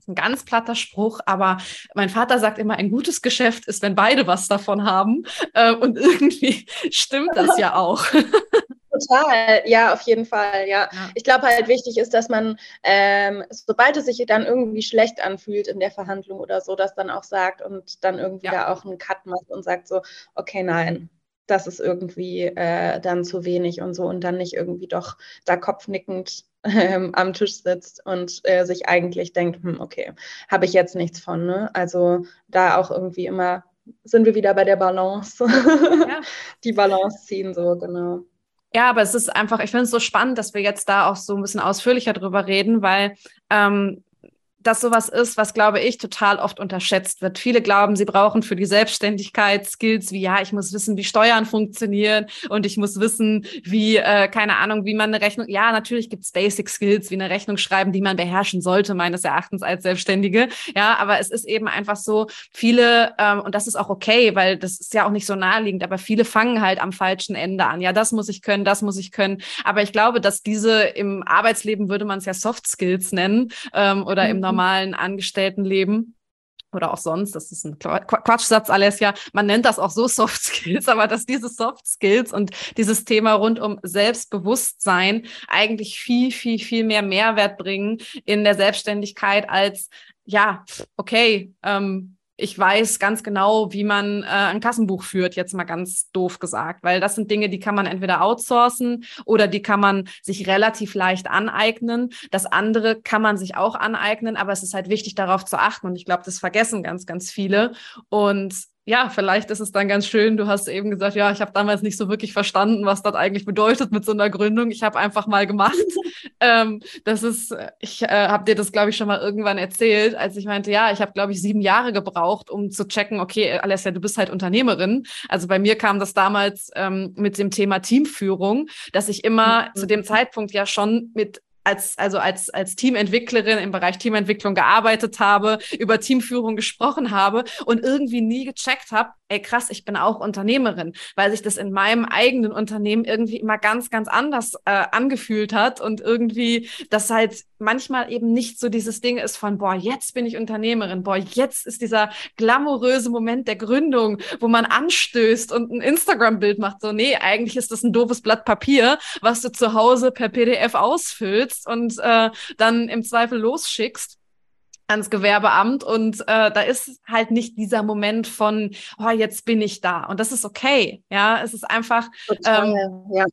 ein ganz platter Spruch, aber mein Vater sagt immer, ein gutes Geschäft ist, wenn beide was davon haben. Äh, und irgendwie stimmt das ja auch. Total, ja, auf jeden Fall, ja. ja. Ich glaube halt wichtig ist, dass man, ähm, sobald es sich dann irgendwie schlecht anfühlt in der Verhandlung oder so, das dann auch sagt und dann irgendwie ja. da auch einen Cut macht und sagt so, okay, nein, das ist irgendwie äh, dann zu wenig und so und dann nicht irgendwie doch da kopfnickend ähm, am Tisch sitzt und äh, sich eigentlich denkt, hm, okay, habe ich jetzt nichts von. Ne? Also da auch irgendwie immer sind wir wieder bei der Balance. Ja. Die Balance ziehen, so genau. Ja, aber es ist einfach, ich finde es so spannend, dass wir jetzt da auch so ein bisschen ausführlicher drüber reden, weil ähm, das sowas ist, was, glaube ich, total oft unterschätzt wird. Viele glauben, sie brauchen für die Selbstständigkeit Skills wie, ja, ich muss wissen, wie Steuern funktionieren und ich muss wissen, wie, äh, keine Ahnung, wie man eine Rechnung, ja, natürlich gibt's Basic Skills, wie eine Rechnung schreiben, die man beherrschen sollte, meines Erachtens als Selbstständige. Ja, aber es ist eben einfach so, viele, ähm, und das ist auch okay, weil das ist ja auch nicht so naheliegend, aber viele fangen halt am falschen Ende an. Ja, das muss ich können, das muss ich können. Aber ich glaube, dass diese im Arbeitsleben würde man es ja Soft Skills nennen ähm, oder mhm. im normalen Angestelltenleben. Oder auch sonst, das ist ein Quatschsatz, Alessia, man nennt das auch so Soft Skills, aber dass diese Soft Skills und dieses Thema rund um Selbstbewusstsein eigentlich viel, viel, viel mehr Mehrwert bringen in der Selbstständigkeit als, ja, okay, ähm, ich weiß ganz genau, wie man äh, ein Kassenbuch führt, jetzt mal ganz doof gesagt, weil das sind Dinge, die kann man entweder outsourcen oder die kann man sich relativ leicht aneignen. Das andere kann man sich auch aneignen, aber es ist halt wichtig, darauf zu achten. Und ich glaube, das vergessen ganz, ganz viele. Und ja, vielleicht ist es dann ganz schön. Du hast eben gesagt, ja, ich habe damals nicht so wirklich verstanden, was das eigentlich bedeutet mit so einer Gründung. Ich habe einfach mal gemacht. ähm, das ist, ich äh, habe dir das, glaube ich, schon mal irgendwann erzählt, als ich meinte, ja, ich habe, glaube ich, sieben Jahre gebraucht, um zu checken, okay, Alessia, du bist halt Unternehmerin. Also bei mir kam das damals ähm, mit dem Thema Teamführung, dass ich immer mhm. zu dem Zeitpunkt ja schon mit als, also als, als Teamentwicklerin im Bereich Teamentwicklung gearbeitet habe, über Teamführung gesprochen habe und irgendwie nie gecheckt habe, ey krass, ich bin auch Unternehmerin, weil sich das in meinem eigenen Unternehmen irgendwie immer ganz, ganz anders äh, angefühlt hat und irgendwie das halt manchmal eben nicht so dieses Ding ist von, boah, jetzt bin ich Unternehmerin, boah, jetzt ist dieser glamouröse Moment der Gründung, wo man anstößt und ein Instagram-Bild macht. So, nee, eigentlich ist das ein doofes Blatt Papier, was du zu Hause per PDF ausfüllst und äh, dann im Zweifel losschickst ans Gewerbeamt und äh, da ist halt nicht dieser Moment von, oh, jetzt bin ich da. Und das ist okay, ja, es ist einfach ähm, ja.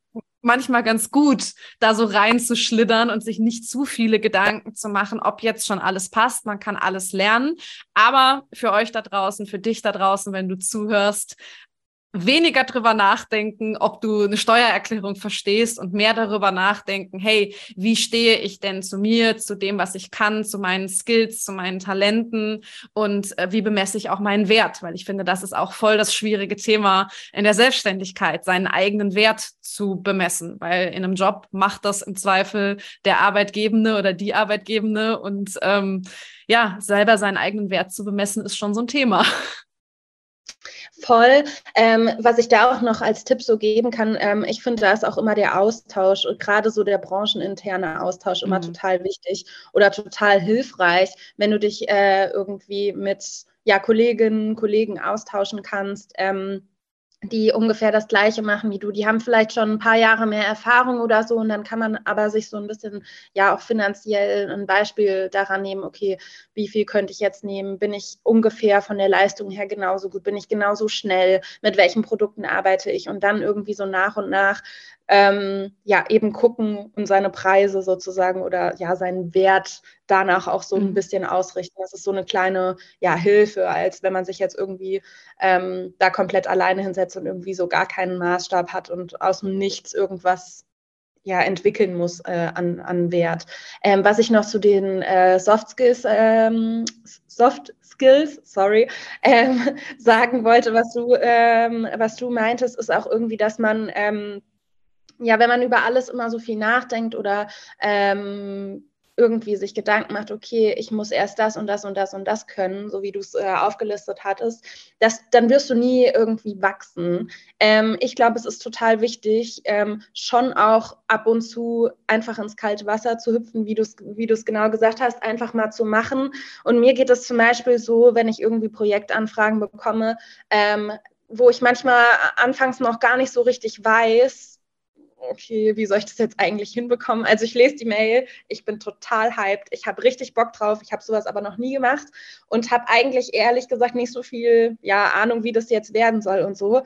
manchmal ganz gut, da so reinzuschlittern und sich nicht zu viele Gedanken zu machen, ob jetzt schon alles passt, man kann alles lernen, aber für euch da draußen, für dich da draußen, wenn du zuhörst, weniger drüber nachdenken, ob du eine Steuererklärung verstehst und mehr darüber nachdenken, hey, wie stehe ich denn zu mir, zu dem, was ich kann, zu meinen Skills, zu meinen Talenten und äh, wie bemesse ich auch meinen Wert? Weil ich finde, das ist auch voll das schwierige Thema in der Selbstständigkeit, seinen eigenen Wert zu bemessen, weil in einem Job macht das im Zweifel der Arbeitgebende oder die Arbeitgebende und ähm, ja, selber seinen eigenen Wert zu bemessen, ist schon so ein Thema. Voll. Ähm, was ich da auch noch als Tipp so geben kann, ähm, ich finde, da ist auch immer der Austausch, gerade so der brancheninterne Austausch immer mhm. total wichtig oder total hilfreich, wenn du dich äh, irgendwie mit ja, Kolleginnen, Kollegen austauschen kannst. Ähm, die ungefähr das Gleiche machen wie du. Die haben vielleicht schon ein paar Jahre mehr Erfahrung oder so und dann kann man aber sich so ein bisschen, ja, auch finanziell ein Beispiel daran nehmen, okay, wie viel könnte ich jetzt nehmen? Bin ich ungefähr von der Leistung her genauso gut? Bin ich genauso schnell? Mit welchen Produkten arbeite ich? Und dann irgendwie so nach und nach ähm, ja, eben gucken und seine Preise sozusagen oder ja, seinen Wert danach auch so ein mhm. bisschen ausrichten. Das ist so eine kleine ja, Hilfe, als wenn man sich jetzt irgendwie ähm, da komplett alleine hinsetzt und irgendwie so gar keinen Maßstab hat und aus dem Nichts irgendwas ja, entwickeln muss äh, an, an Wert. Ähm, was ich noch zu den äh, Soft Skills, ähm, Soft Skills, sorry, ähm, sagen wollte, was du, ähm, was du meintest, ist auch irgendwie, dass man ähm, ja, wenn man über alles immer so viel nachdenkt oder ähm, irgendwie sich Gedanken macht, okay, ich muss erst das und das und das und das können, so wie du es äh, aufgelistet hattest, das, dann wirst du nie irgendwie wachsen. Ähm, ich glaube, es ist total wichtig, ähm, schon auch ab und zu einfach ins kalte Wasser zu hüpfen, wie du es wie genau gesagt hast, einfach mal zu machen. Und mir geht es zum Beispiel so, wenn ich irgendwie Projektanfragen bekomme, ähm, wo ich manchmal anfangs noch gar nicht so richtig weiß, okay, wie soll ich das jetzt eigentlich hinbekommen? Also ich lese die Mail, ich bin total hyped, ich habe richtig Bock drauf, ich habe sowas aber noch nie gemacht und habe eigentlich ehrlich gesagt nicht so viel ja, Ahnung, wie das jetzt werden soll und so.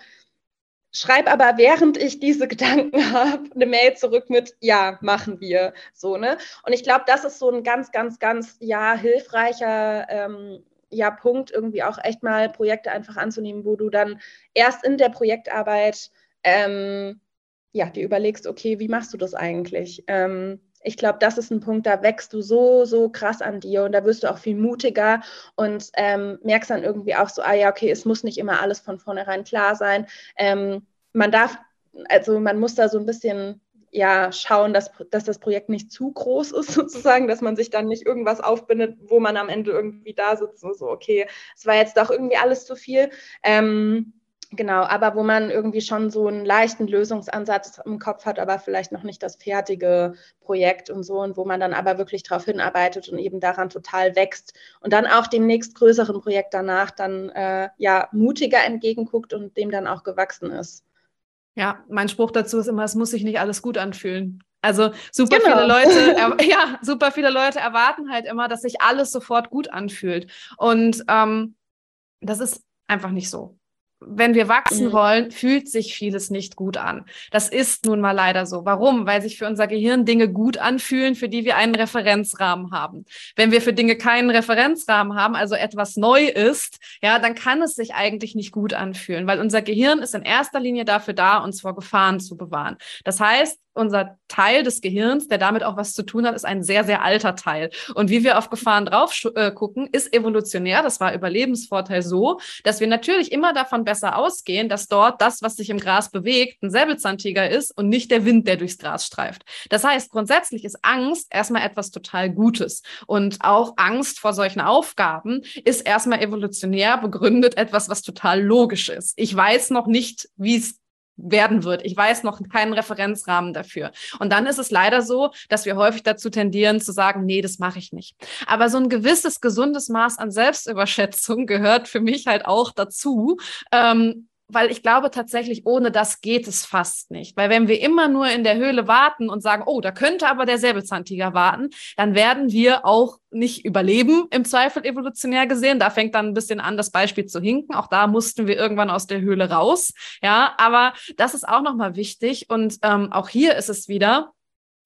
Schreib aber, während ich diese Gedanken habe, eine Mail zurück mit, ja, machen wir. So, ne? Und ich glaube, das ist so ein ganz, ganz, ganz, ja, hilfreicher ähm, ja, Punkt, irgendwie auch echt mal Projekte einfach anzunehmen, wo du dann erst in der Projektarbeit ähm, ja, dir überlegst, okay, wie machst du das eigentlich? Ähm, ich glaube, das ist ein Punkt, da wächst du so, so krass an dir und da wirst du auch viel mutiger und ähm, merkst dann irgendwie auch so, ah ja, okay, es muss nicht immer alles von vornherein klar sein. Ähm, man darf, also man muss da so ein bisschen ja schauen, dass, dass das Projekt nicht zu groß ist, sozusagen, dass man sich dann nicht irgendwas aufbindet, wo man am Ende irgendwie da sitzt und so, okay, es war jetzt doch irgendwie alles zu viel. Ähm, Genau, aber wo man irgendwie schon so einen leichten Lösungsansatz im Kopf hat, aber vielleicht noch nicht das fertige Projekt und so, und wo man dann aber wirklich darauf hinarbeitet und eben daran total wächst und dann auch dem nächstgrößeren Projekt danach dann äh, ja mutiger entgegenguckt und dem dann auch gewachsen ist. Ja, mein Spruch dazu ist immer, es muss sich nicht alles gut anfühlen. Also super genau. viele Leute, ja, super viele Leute erwarten halt immer, dass sich alles sofort gut anfühlt. Und ähm, Das ist einfach nicht so wenn wir wachsen mhm. wollen, fühlt sich vieles nicht gut an. Das ist nun mal leider so. Warum? Weil sich für unser Gehirn Dinge gut anfühlen, für die wir einen Referenzrahmen haben. Wenn wir für Dinge keinen Referenzrahmen haben, also etwas neu ist, ja, dann kann es sich eigentlich nicht gut anfühlen, weil unser Gehirn ist in erster Linie dafür da, uns vor Gefahren zu bewahren. Das heißt, unser Teil des Gehirns, der damit auch was zu tun hat, ist ein sehr, sehr alter Teil. Und wie wir auf Gefahren drauf äh, gucken, ist evolutionär, das war Überlebensvorteil so, dass wir natürlich immer davon besser ausgehen, dass dort das, was sich im Gras bewegt, ein Säbelzahntiger ist und nicht der Wind, der durchs Gras streift. Das heißt, grundsätzlich ist Angst erstmal etwas total Gutes. Und auch Angst vor solchen Aufgaben ist erstmal evolutionär begründet etwas, was total logisch ist. Ich weiß noch nicht, wie es werden wird. Ich weiß noch keinen Referenzrahmen dafür. Und dann ist es leider so, dass wir häufig dazu tendieren zu sagen, nee, das mache ich nicht. Aber so ein gewisses gesundes Maß an Selbstüberschätzung gehört für mich halt auch dazu. Ähm, weil ich glaube tatsächlich, ohne das geht es fast nicht. Weil wenn wir immer nur in der Höhle warten und sagen, oh, da könnte aber der Säbelzahntiger warten, dann werden wir auch nicht überleben, im Zweifel evolutionär gesehen. Da fängt dann ein bisschen an, das Beispiel zu hinken. Auch da mussten wir irgendwann aus der Höhle raus. Ja, aber das ist auch nochmal wichtig. Und ähm, auch hier ist es wieder,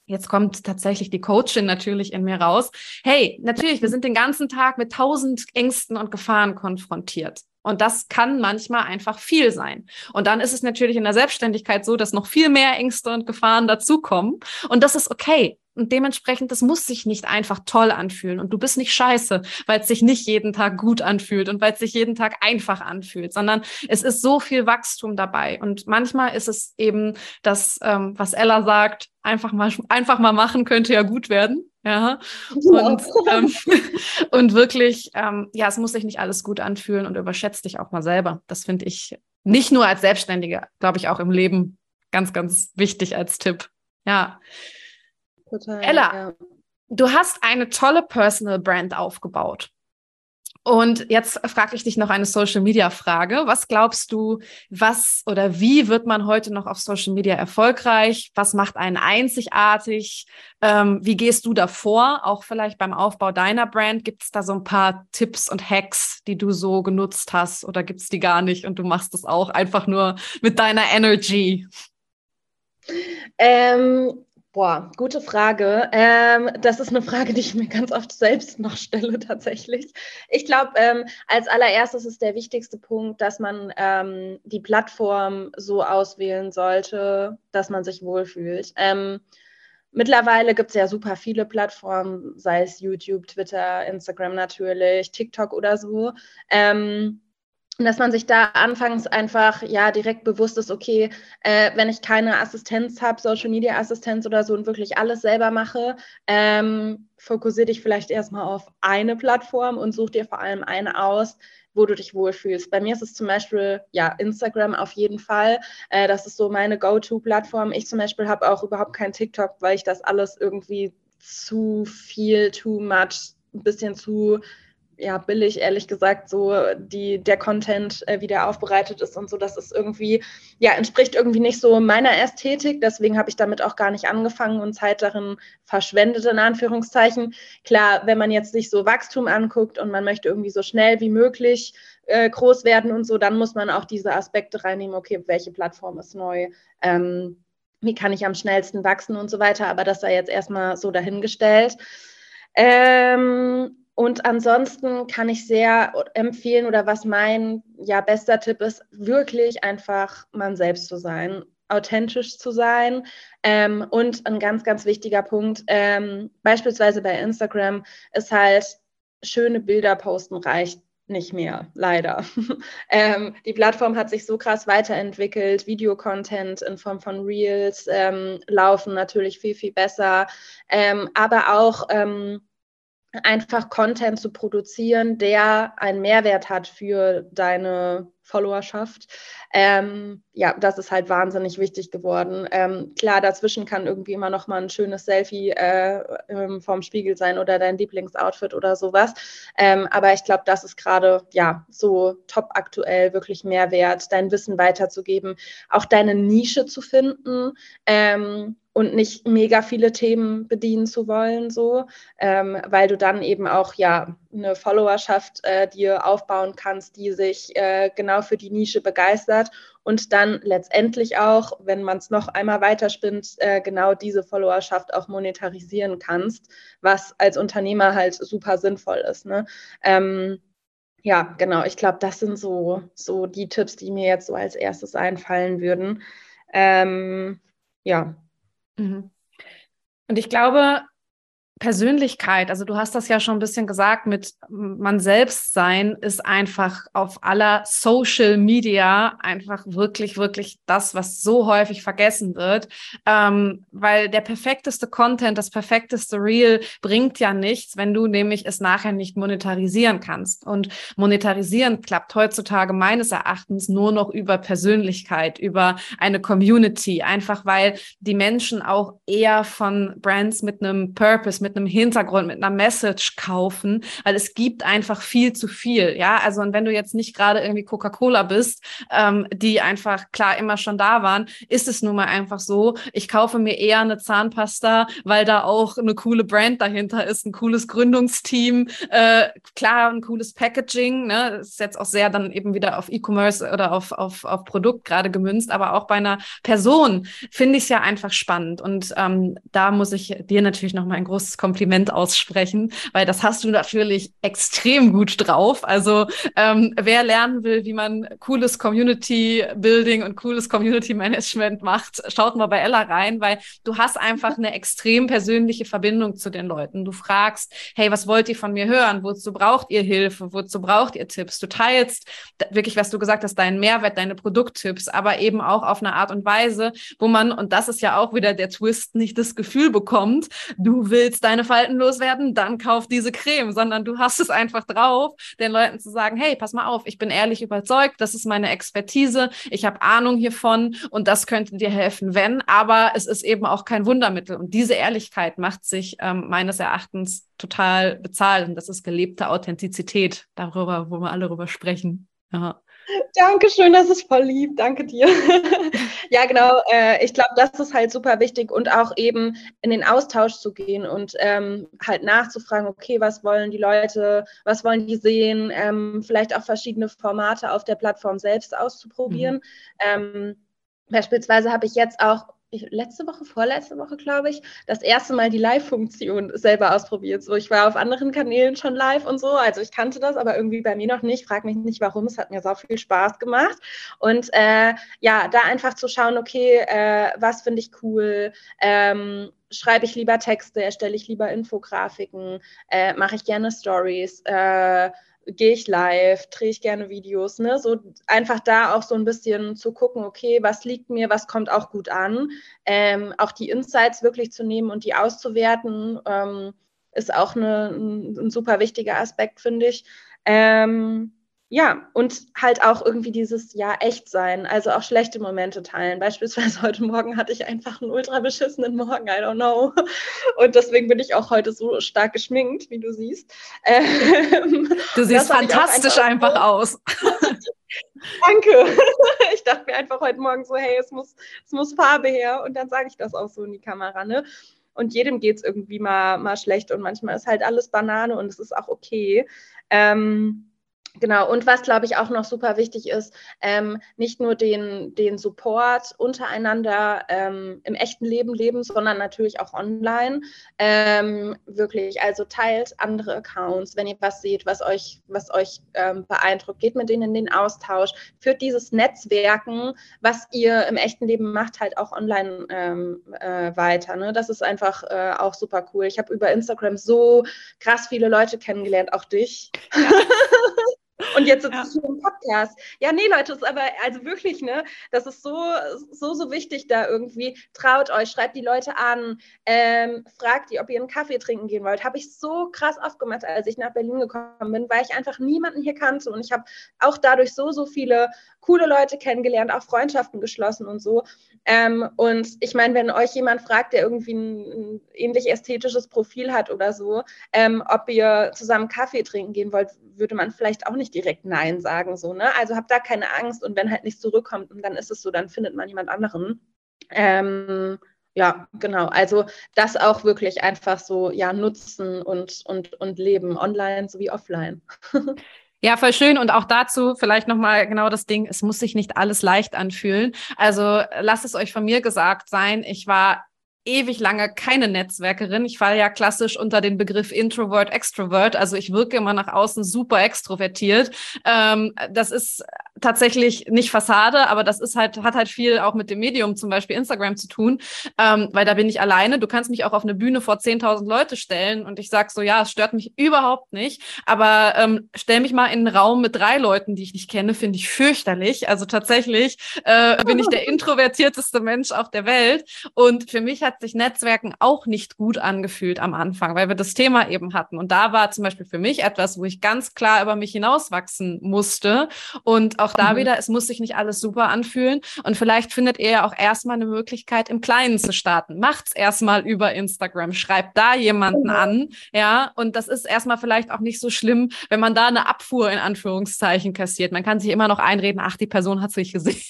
Jetzt kommt tatsächlich die Coachin natürlich in mir raus. Hey, natürlich, wir sind den ganzen Tag mit tausend Ängsten und Gefahren konfrontiert. Und das kann manchmal einfach viel sein. Und dann ist es natürlich in der Selbstständigkeit so, dass noch viel mehr Ängste und Gefahren dazukommen. Und das ist okay. Und dementsprechend, das muss sich nicht einfach toll anfühlen. Und du bist nicht scheiße, weil es sich nicht jeden Tag gut anfühlt und weil es sich jeden Tag einfach anfühlt, sondern es ist so viel Wachstum dabei. Und manchmal ist es eben das, ähm, was Ella sagt, einfach mal, einfach mal machen könnte ja gut werden. Ja. Und, ähm, und wirklich, ähm, ja, es muss sich nicht alles gut anfühlen und überschätzt dich auch mal selber. Das finde ich nicht nur als Selbstständige, glaube ich, auch im Leben ganz, ganz wichtig als Tipp. Ja. Total, Ella, ja. du hast eine tolle Personal Brand aufgebaut. Und jetzt frage ich dich noch eine Social Media Frage. Was glaubst du, was oder wie wird man heute noch auf Social Media erfolgreich? Was macht einen einzigartig? Ähm, wie gehst du davor? Auch vielleicht beim Aufbau deiner Brand? Gibt es da so ein paar Tipps und Hacks, die du so genutzt hast oder gibt es die gar nicht und du machst es auch einfach nur mit deiner Energy? Ähm, Boah, gute Frage. Ähm, das ist eine Frage, die ich mir ganz oft selbst noch stelle tatsächlich. Ich glaube, ähm, als allererstes ist der wichtigste Punkt, dass man ähm, die Plattform so auswählen sollte, dass man sich wohlfühlt. Ähm, mittlerweile gibt es ja super viele Plattformen, sei es YouTube, Twitter, Instagram natürlich, TikTok oder so. Ähm, dass man sich da anfangs einfach ja direkt bewusst ist, okay, äh, wenn ich keine Assistenz habe, Social Media Assistenz oder so und wirklich alles selber mache, ähm, fokussiere dich vielleicht erstmal auf eine Plattform und such dir vor allem eine aus, wo du dich wohlfühlst. Bei mir ist es zum Beispiel ja Instagram auf jeden Fall. Äh, das ist so meine Go-To-Plattform. Ich zum Beispiel habe auch überhaupt kein TikTok, weil ich das alles irgendwie zu viel, too much, ein bisschen zu ja, billig, ehrlich gesagt, so die, der Content, äh, wie der aufbereitet ist und so, das ist irgendwie, ja, entspricht irgendwie nicht so meiner Ästhetik. Deswegen habe ich damit auch gar nicht angefangen und Zeit darin verschwendet, in Anführungszeichen. Klar, wenn man jetzt sich so Wachstum anguckt und man möchte irgendwie so schnell wie möglich äh, groß werden und so, dann muss man auch diese Aspekte reinnehmen, okay, welche Plattform ist neu, ähm, wie kann ich am schnellsten wachsen und so weiter. Aber das sei jetzt erstmal so dahingestellt. Ähm, und ansonsten kann ich sehr empfehlen oder was mein ja, bester Tipp ist, wirklich einfach man selbst zu sein, authentisch zu sein. Ähm, und ein ganz, ganz wichtiger Punkt, ähm, beispielsweise bei Instagram, ist halt, schöne Bilder posten reicht nicht mehr, leider. ähm, die Plattform hat sich so krass weiterentwickelt. Videocontent in Form von Reels ähm, laufen natürlich viel, viel besser. Ähm, aber auch ähm, einfach Content zu produzieren, der einen Mehrwert hat für deine Followerschaft. Ähm, ja, das ist halt wahnsinnig wichtig geworden. Ähm, klar, dazwischen kann irgendwie immer noch mal ein schönes Selfie äh, ähm, vorm Spiegel sein oder dein Lieblingsoutfit oder sowas. Ähm, aber ich glaube, das ist gerade ja so top aktuell wirklich Mehrwert, dein Wissen weiterzugeben, auch deine Nische zu finden ähm, und nicht mega viele Themen bedienen zu wollen, so, weil du dann eben auch ja eine Followerschaft äh, dir aufbauen kannst, die sich äh, genau für die Nische begeistert und dann letztendlich auch, wenn man es noch einmal weiterspinnt, äh, genau diese Followerschaft auch monetarisieren kannst, was als Unternehmer halt super sinnvoll ist. Ne? Ähm, ja, genau. Ich glaube, das sind so, so die Tipps, die mir jetzt so als erstes einfallen würden. Ähm, ja. Mhm. Und ich glaube, Persönlichkeit, also du hast das ja schon ein bisschen gesagt, mit man selbst sein ist einfach auf aller Social Media einfach wirklich, wirklich das, was so häufig vergessen wird. Ähm, weil der perfekteste Content, das perfekteste Reel bringt ja nichts, wenn du nämlich es nachher nicht monetarisieren kannst. Und monetarisieren klappt heutzutage meines Erachtens nur noch über Persönlichkeit, über eine Community, einfach weil die Menschen auch eher von Brands mit einem Purpose, mit einem Hintergrund, mit einer Message kaufen, weil es gibt einfach viel zu viel. Ja, also und wenn du jetzt nicht gerade irgendwie Coca-Cola bist, ähm, die einfach klar immer schon da waren, ist es nun mal einfach so. Ich kaufe mir eher eine Zahnpasta, weil da auch eine coole Brand dahinter ist, ein cooles Gründungsteam, äh, klar, ein cooles Packaging. Ne? Das ist jetzt auch sehr dann eben wieder auf E-Commerce oder auf, auf, auf Produkt gerade gemünzt, aber auch bei einer Person finde ich es ja einfach spannend. Und ähm, da muss ich dir natürlich nochmal ein großes Kompliment aussprechen, weil das hast du natürlich extrem gut drauf. Also ähm, wer lernen will, wie man cooles Community Building und cooles Community Management macht, schaut mal bei Ella rein, weil du hast einfach eine extrem persönliche Verbindung zu den Leuten. Du fragst, hey, was wollt ihr von mir hören? Wozu braucht ihr Hilfe? Wozu braucht ihr Tipps? Du teilst wirklich, was du gesagt hast, deinen Mehrwert, deine Produkttipps, aber eben auch auf eine Art und Weise, wo man, und das ist ja auch wieder der Twist, nicht das Gefühl bekommt, du willst deine Falten loswerden, dann kauf diese Creme, sondern du hast es einfach drauf, den Leuten zu sagen, hey, pass mal auf, ich bin ehrlich überzeugt, das ist meine Expertise, ich habe Ahnung hiervon und das könnte dir helfen, wenn, aber es ist eben auch kein Wundermittel. Und diese Ehrlichkeit macht sich ähm, meines Erachtens total bezahlt und das ist gelebte Authentizität, darüber, wo wir alle darüber sprechen. Ja. Dankeschön, das ist voll lieb. Danke dir. ja, genau. Äh, ich glaube, das ist halt super wichtig und auch eben in den Austausch zu gehen und ähm, halt nachzufragen, okay, was wollen die Leute, was wollen die sehen, ähm, vielleicht auch verschiedene Formate auf der Plattform selbst auszuprobieren. Mhm. Ähm, beispielsweise habe ich jetzt auch ich, letzte Woche, vorletzte Woche, glaube ich, das erste Mal die Live-Funktion selber ausprobiert. So, ich war auf anderen Kanälen schon live und so, also ich kannte das, aber irgendwie bei mir noch nicht. Frag mich nicht, warum. Es hat mir so viel Spaß gemacht. Und äh, ja, da einfach zu schauen, okay, äh, was finde ich cool, ähm, schreibe ich lieber Texte, erstelle ich lieber Infografiken, äh, mache ich gerne Stories, äh, gehe ich live, drehe ich gerne Videos, ne? So einfach da auch so ein bisschen zu gucken, okay, was liegt mir, was kommt auch gut an. Ähm, auch die Insights wirklich zu nehmen und die auszuwerten, ähm, ist auch eine, ein, ein, super wichtiger Aspekt, finde ich. Ähm, ja, und halt auch irgendwie dieses Ja, echt sein, also auch schlechte Momente teilen. Beispielsweise heute Morgen hatte ich einfach einen ultra beschissenen Morgen, I don't know. Und deswegen bin ich auch heute so stark geschminkt, wie du siehst. Ähm, du siehst fantastisch einfach, einfach aus. Danke. Ich dachte mir einfach heute Morgen so, hey, es muss, es muss Farbe her. Und dann sage ich das auch so in die Kamera, ne? Und jedem geht es irgendwie mal, mal schlecht und manchmal ist halt alles Banane und es ist auch okay. Ähm, Genau, und was, glaube ich, auch noch super wichtig ist, ähm, nicht nur den, den Support untereinander ähm, im echten Leben leben, sondern natürlich auch online. Ähm, wirklich, also teilt andere Accounts, wenn ihr was seht, was euch, was euch ähm, beeindruckt, geht mit denen in den Austausch, führt dieses Netzwerken, was ihr im echten Leben macht, halt auch online ähm, äh, weiter. Ne? Das ist einfach äh, auch super cool. Ich habe über Instagram so krass viele Leute kennengelernt, auch dich. Ja. Und jetzt sitze ja. hier im Podcast. Ja, nee, Leute, ist aber also wirklich, ne, das ist so, so, so wichtig da irgendwie. Traut euch, schreibt die Leute an, ähm, fragt die, ob ihr einen Kaffee trinken gehen wollt. Habe ich so krass aufgemacht, als ich nach Berlin gekommen bin, weil ich einfach niemanden hier kannte. Und ich habe auch dadurch so, so viele coole Leute kennengelernt, auch Freundschaften geschlossen und so. Ähm, und ich meine, wenn euch jemand fragt, der irgendwie ein, ein ähnlich ästhetisches Profil hat oder so, ähm, ob ihr zusammen Kaffee trinken gehen wollt, würde man vielleicht auch nicht direkt Nein sagen. So, ne? Also habt da keine Angst und wenn halt nichts zurückkommt, dann ist es so, dann findet man jemand anderen. Ähm, ja, genau. Also das auch wirklich einfach so ja nutzen und, und, und leben, online sowie offline. Ja, voll schön. Und auch dazu vielleicht nochmal genau das Ding, es muss sich nicht alles leicht anfühlen. Also lasst es euch von mir gesagt sein. Ich war ewig lange keine Netzwerkerin. Ich falle ja klassisch unter den Begriff Introvert, Extrovert. Also ich wirke immer nach außen super extrovertiert. Ähm, das ist tatsächlich nicht Fassade, aber das ist halt, hat halt viel auch mit dem Medium, zum Beispiel Instagram zu tun, ähm, weil da bin ich alleine. Du kannst mich auch auf eine Bühne vor 10.000 Leute stellen und ich sag so, ja, es stört mich überhaupt nicht, aber ähm, stell mich mal in einen Raum mit drei Leuten, die ich nicht kenne, finde ich fürchterlich. Also tatsächlich äh, bin ich der introvertierteste Mensch auf der Welt. Und für mich hat sich Netzwerken auch nicht gut angefühlt am Anfang, weil wir das Thema eben hatten. Und da war zum Beispiel für mich etwas, wo ich ganz klar über mich hinauswachsen musste. Und auch da mhm. wieder, es muss sich nicht alles super anfühlen. Und vielleicht findet ihr ja auch erstmal eine Möglichkeit, im Kleinen zu starten. Macht's erstmal über Instagram. Schreibt da jemanden mhm. an. Ja, und das ist erstmal vielleicht auch nicht so schlimm, wenn man da eine Abfuhr in Anführungszeichen kassiert. Man kann sich immer noch einreden, ach, die Person hat sich gesehen.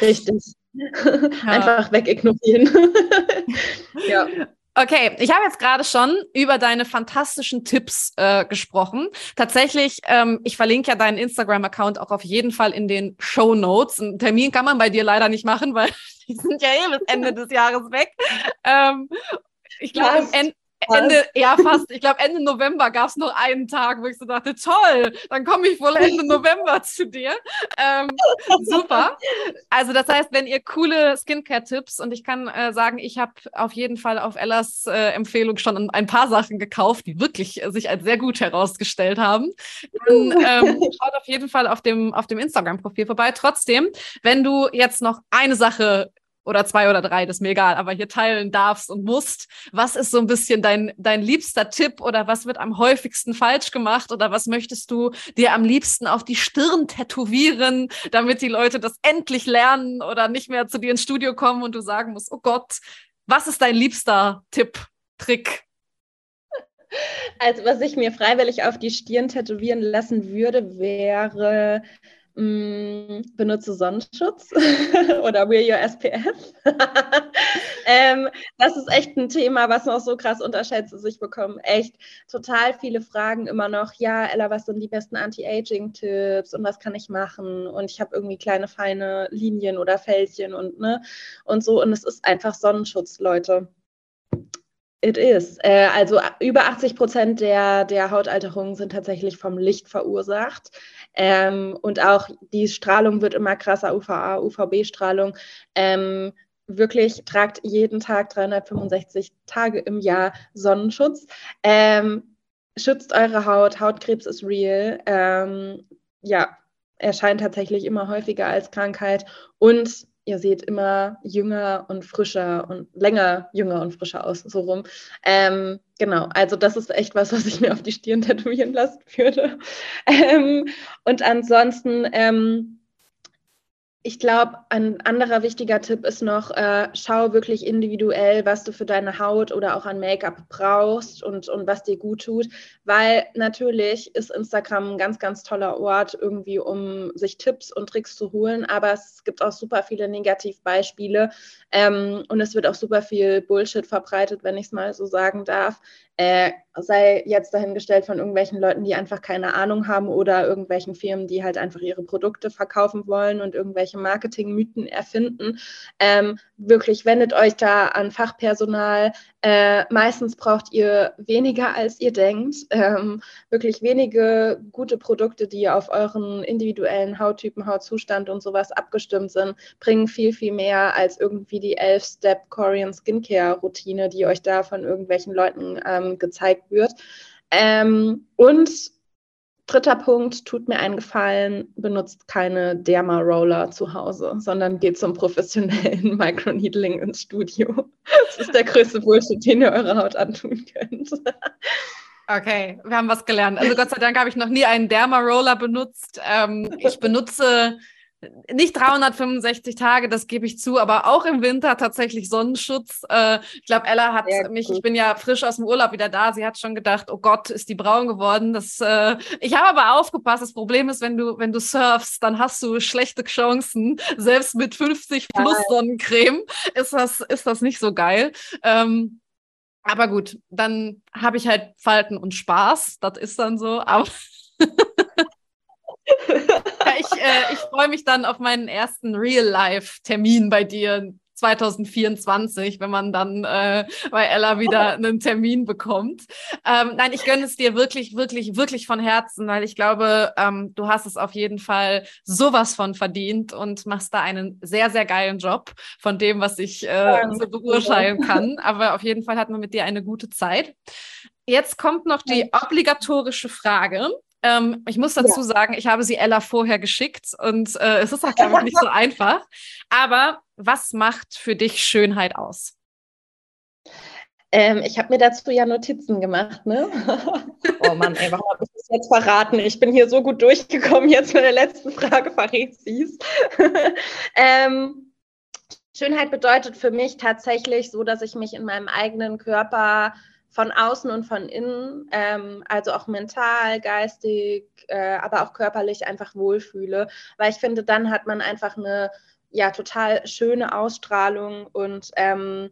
Richtig. Ja. Einfach wegignorieren. ja. Okay, ich habe jetzt gerade schon über deine fantastischen Tipps äh, gesprochen. Tatsächlich, ähm, ich verlinke ja deinen Instagram-Account auch auf jeden Fall in den Show Notes. Einen Termin kann man bei dir leider nicht machen, weil die sind ja eh bis Ende des Jahres weg. Ähm, ich glaube, Ende, ja fast, ich glaube Ende November gab es noch einen Tag, wo ich so dachte, toll, dann komme ich wohl Ende November zu dir. Ähm, super. Also das heißt, wenn ihr coole Skincare-Tipps und ich kann äh, sagen, ich habe auf jeden Fall auf Ellas äh, Empfehlung schon ein paar Sachen gekauft, die wirklich äh, sich als sehr gut herausgestellt haben, dann ähm, schaut auf jeden Fall auf dem, auf dem Instagram-Profil vorbei. Trotzdem, wenn du jetzt noch eine Sache oder zwei oder drei, das ist mir egal, aber hier teilen darfst und musst. Was ist so ein bisschen dein, dein liebster Tipp oder was wird am häufigsten falsch gemacht oder was möchtest du dir am liebsten auf die Stirn tätowieren, damit die Leute das endlich lernen oder nicht mehr zu dir ins Studio kommen und du sagen musst, oh Gott, was ist dein liebster Tipp, Trick? Also, was ich mir freiwillig auf die Stirn tätowieren lassen würde, wäre benutze Sonnenschutz oder wear your SPF. ähm, das ist echt ein Thema, was noch so krass unterschätzt ist. Ich bekomme echt total viele Fragen immer noch. Ja, Ella, was sind die besten Anti-Aging-Tipps und was kann ich machen? Und ich habe irgendwie kleine feine Linien oder Fältchen und ne und so. Und es ist einfach Sonnenschutz, Leute. It is. Äh, also über 80 Prozent der, der Hautalterungen sind tatsächlich vom Licht verursacht. Ähm, und auch die Strahlung wird immer krasser, UVA, UVB-Strahlung. Ähm, wirklich tragt jeden Tag 365 Tage im Jahr Sonnenschutz. Ähm, schützt eure Haut. Hautkrebs ist real. Ähm, ja, erscheint tatsächlich immer häufiger als Krankheit. Und ihr seht immer jünger und frischer und länger jünger und frischer aus, so rum. Ähm, genau, also das ist echt was, was ich mir auf die Stirn tätowieren lassen würde. Ähm, und ansonsten, ähm, ich glaube, ein anderer wichtiger Tipp ist noch, äh, schau wirklich individuell, was du für deine Haut oder auch an Make-up brauchst und, und was dir gut tut, weil natürlich ist Instagram ein ganz, ganz toller Ort irgendwie, um sich Tipps und Tricks zu holen, aber es gibt auch super viele Negativbeispiele. Ähm, und es wird auch super viel Bullshit verbreitet, wenn ich es mal so sagen darf. Äh, sei jetzt dahingestellt von irgendwelchen Leuten, die einfach keine Ahnung haben oder irgendwelchen Firmen, die halt einfach ihre Produkte verkaufen wollen und irgendwelche Marketingmythen erfinden. Ähm, wirklich wendet euch da an Fachpersonal. Äh, meistens braucht ihr weniger, als ihr denkt. Ähm, wirklich wenige gute Produkte, die auf euren individuellen Hauttypen, Hautzustand und sowas abgestimmt sind, bringen viel, viel mehr als irgendwie die 11-Step Korean Skincare Routine, die euch da von irgendwelchen Leuten ähm, gezeigt wird. Ähm, und dritter Punkt, tut mir einen Gefallen, benutzt keine Derma-Roller zu Hause, sondern geht zum professionellen Microneedling ins Studio. Das ist der größte Bullshit, den ihr eurer Haut antun könnt. Okay, wir haben was gelernt. Also Gott sei Dank habe ich noch nie einen Derma-Roller benutzt. Ähm, ich benutze nicht 365 Tage, das gebe ich zu, aber auch im Winter tatsächlich Sonnenschutz. Äh, ich glaube, Ella hat ja, mich, ich bin ja frisch aus dem Urlaub wieder da, sie hat schon gedacht, oh Gott, ist die braun geworden. Das, äh, ich habe aber aufgepasst, das Problem ist, wenn du, wenn du surfst, dann hast du schlechte Chancen. Selbst mit 50 plus Sonnencreme ist das, ist das nicht so geil. Ähm, aber gut, dann habe ich halt Falten und Spaß, das ist dann so, aber ja, ich, äh, ich freue mich dann auf meinen ersten Real-Life-Termin bei dir 2024, wenn man dann äh, bei Ella wieder einen Termin bekommt. Ähm, nein, ich gönne es dir wirklich, wirklich, wirklich von Herzen, weil ich glaube, ähm, du hast es auf jeden Fall sowas von verdient und machst da einen sehr, sehr geilen Job von dem, was ich äh, so beurteilen kann. Aber auf jeden Fall hat man mit dir eine gute Zeit. Jetzt kommt noch die obligatorische Frage. Ähm, ich muss dazu ja. sagen, ich habe sie Ella vorher geschickt und äh, es ist auch, glaube ich, nicht so einfach. Aber was macht für dich Schönheit aus? Ähm, ich habe mir dazu ja Notizen gemacht, ne? oh Mann, ey, warum habe ich das jetzt verraten? Ich bin hier so gut durchgekommen, jetzt mit der letzten Frage verrät sie es. ähm, Schönheit bedeutet für mich tatsächlich so, dass ich mich in meinem eigenen Körper von außen und von innen, ähm, also auch mental, geistig, äh, aber auch körperlich einfach wohlfühle. Weil ich finde, dann hat man einfach eine ja total schöne Ausstrahlung und ähm,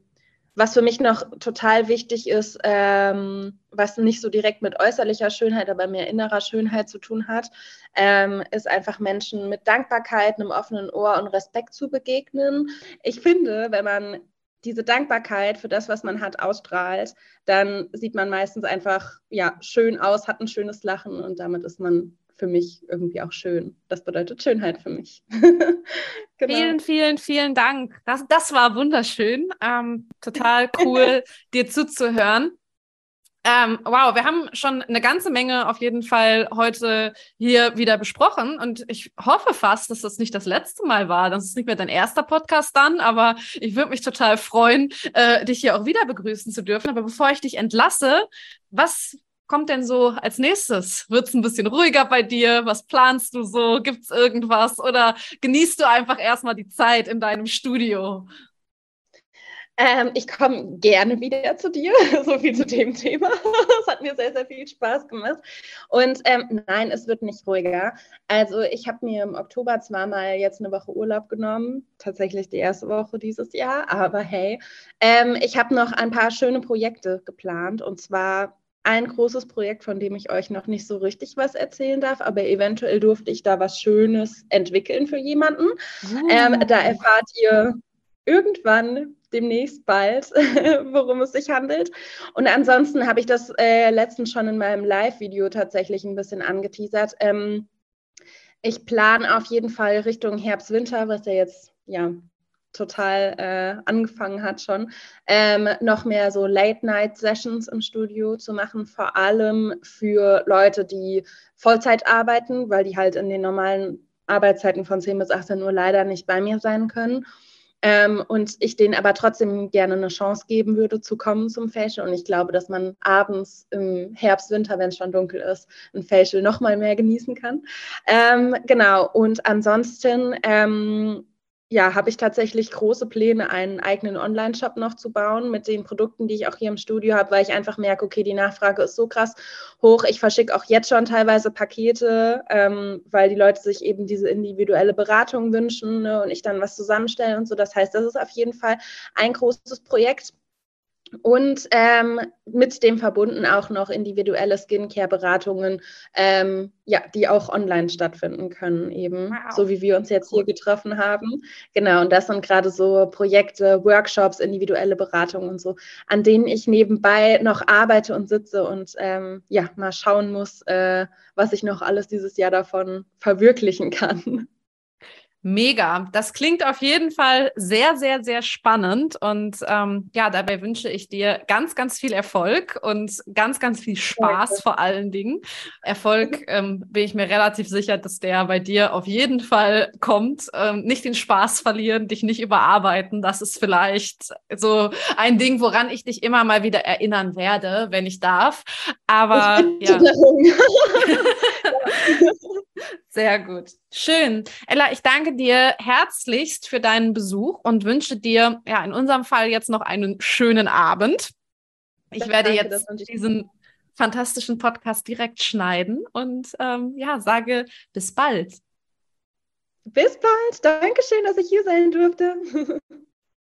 was für mich noch total wichtig ist, ähm, was nicht so direkt mit äußerlicher Schönheit, aber mehr innerer Schönheit zu tun hat, ähm, ist einfach Menschen mit Dankbarkeit, einem offenen Ohr und Respekt zu begegnen. Ich finde, wenn man diese Dankbarkeit für das, was man hat, ausstrahlt, dann sieht man meistens einfach ja schön aus, hat ein schönes Lachen und damit ist man für mich irgendwie auch schön. Das bedeutet Schönheit für mich. genau. Vielen, vielen, vielen Dank. Das, das war wunderschön. Ähm, total cool, dir zuzuhören. Ähm, wow, wir haben schon eine ganze Menge auf jeden Fall heute hier wieder besprochen und ich hoffe fast, dass das nicht das letzte Mal war. Das ist nicht mehr dein erster Podcast dann, aber ich würde mich total freuen, äh, dich hier auch wieder begrüßen zu dürfen. Aber bevor ich dich entlasse, was kommt denn so als nächstes? Wird es ein bisschen ruhiger bei dir? Was planst du so? Gibt es irgendwas? Oder genießt du einfach erstmal die Zeit in deinem Studio? Ähm, ich komme gerne wieder zu dir, so viel zu dem Thema. Es hat mir sehr, sehr viel Spaß gemacht. Und ähm, nein, es wird nicht ruhiger. Also ich habe mir im Oktober zwar mal jetzt eine Woche Urlaub genommen, tatsächlich die erste Woche dieses Jahr, aber hey, ähm, ich habe noch ein paar schöne Projekte geplant und zwar ein großes Projekt, von dem ich euch noch nicht so richtig was erzählen darf, aber eventuell durfte ich da was Schönes entwickeln für jemanden. Uh. Ähm, da erfahrt ihr irgendwann demnächst bald, worum es sich handelt. Und ansonsten habe ich das äh, letztens schon in meinem Live-Video tatsächlich ein bisschen angeteasert. Ähm, ich plane auf jeden Fall Richtung Herbst, Winter, was ja jetzt ja total äh, angefangen hat schon, ähm, noch mehr so Late-Night-Sessions im Studio zu machen, vor allem für Leute, die Vollzeit arbeiten, weil die halt in den normalen Arbeitszeiten von 10 bis 18 Uhr leider nicht bei mir sein können. Ähm, und ich denen aber trotzdem gerne eine Chance geben würde, zu kommen zum Facial. Und ich glaube, dass man abends im Herbst, Winter, wenn es schon dunkel ist, ein Facial noch mal mehr genießen kann. Ähm, genau. Und ansonsten ähm, ja, habe ich tatsächlich große Pläne, einen eigenen Online-Shop noch zu bauen mit den Produkten, die ich auch hier im Studio habe, weil ich einfach merke, okay, die Nachfrage ist so krass hoch. Ich verschicke auch jetzt schon teilweise Pakete, ähm, weil die Leute sich eben diese individuelle Beratung wünschen ne, und ich dann was zusammenstelle und so. Das heißt, das ist auf jeden Fall ein großes Projekt. Und ähm, mit dem verbunden auch noch individuelle Skincare-Beratungen, ähm, ja, die auch online stattfinden können, eben, wow. so wie wir uns jetzt hier getroffen haben. Genau, und das sind gerade so Projekte, Workshops, individuelle Beratungen und so, an denen ich nebenbei noch arbeite und sitze und ähm, ja, mal schauen muss, äh, was ich noch alles dieses Jahr davon verwirklichen kann. Mega. Das klingt auf jeden Fall sehr, sehr, sehr spannend. Und ähm, ja, dabei wünsche ich dir ganz, ganz viel Erfolg und ganz, ganz viel Spaß vor allen Dingen. Erfolg ähm, bin ich mir relativ sicher, dass der bei dir auf jeden Fall kommt. Ähm, nicht den Spaß verlieren, dich nicht überarbeiten. Das ist vielleicht so ein Ding, woran ich dich immer mal wieder erinnern werde, wenn ich darf. Aber ja. Sehr gut. Schön. Ella, ich danke dir herzlichst für deinen Besuch und wünsche dir, ja, in unserem Fall jetzt noch einen schönen Abend. Ich das werde danke, jetzt diesen fantastischen Podcast direkt schneiden und ähm, ja, sage bis bald. Bis bald. Dankeschön, dass ich hier sein durfte.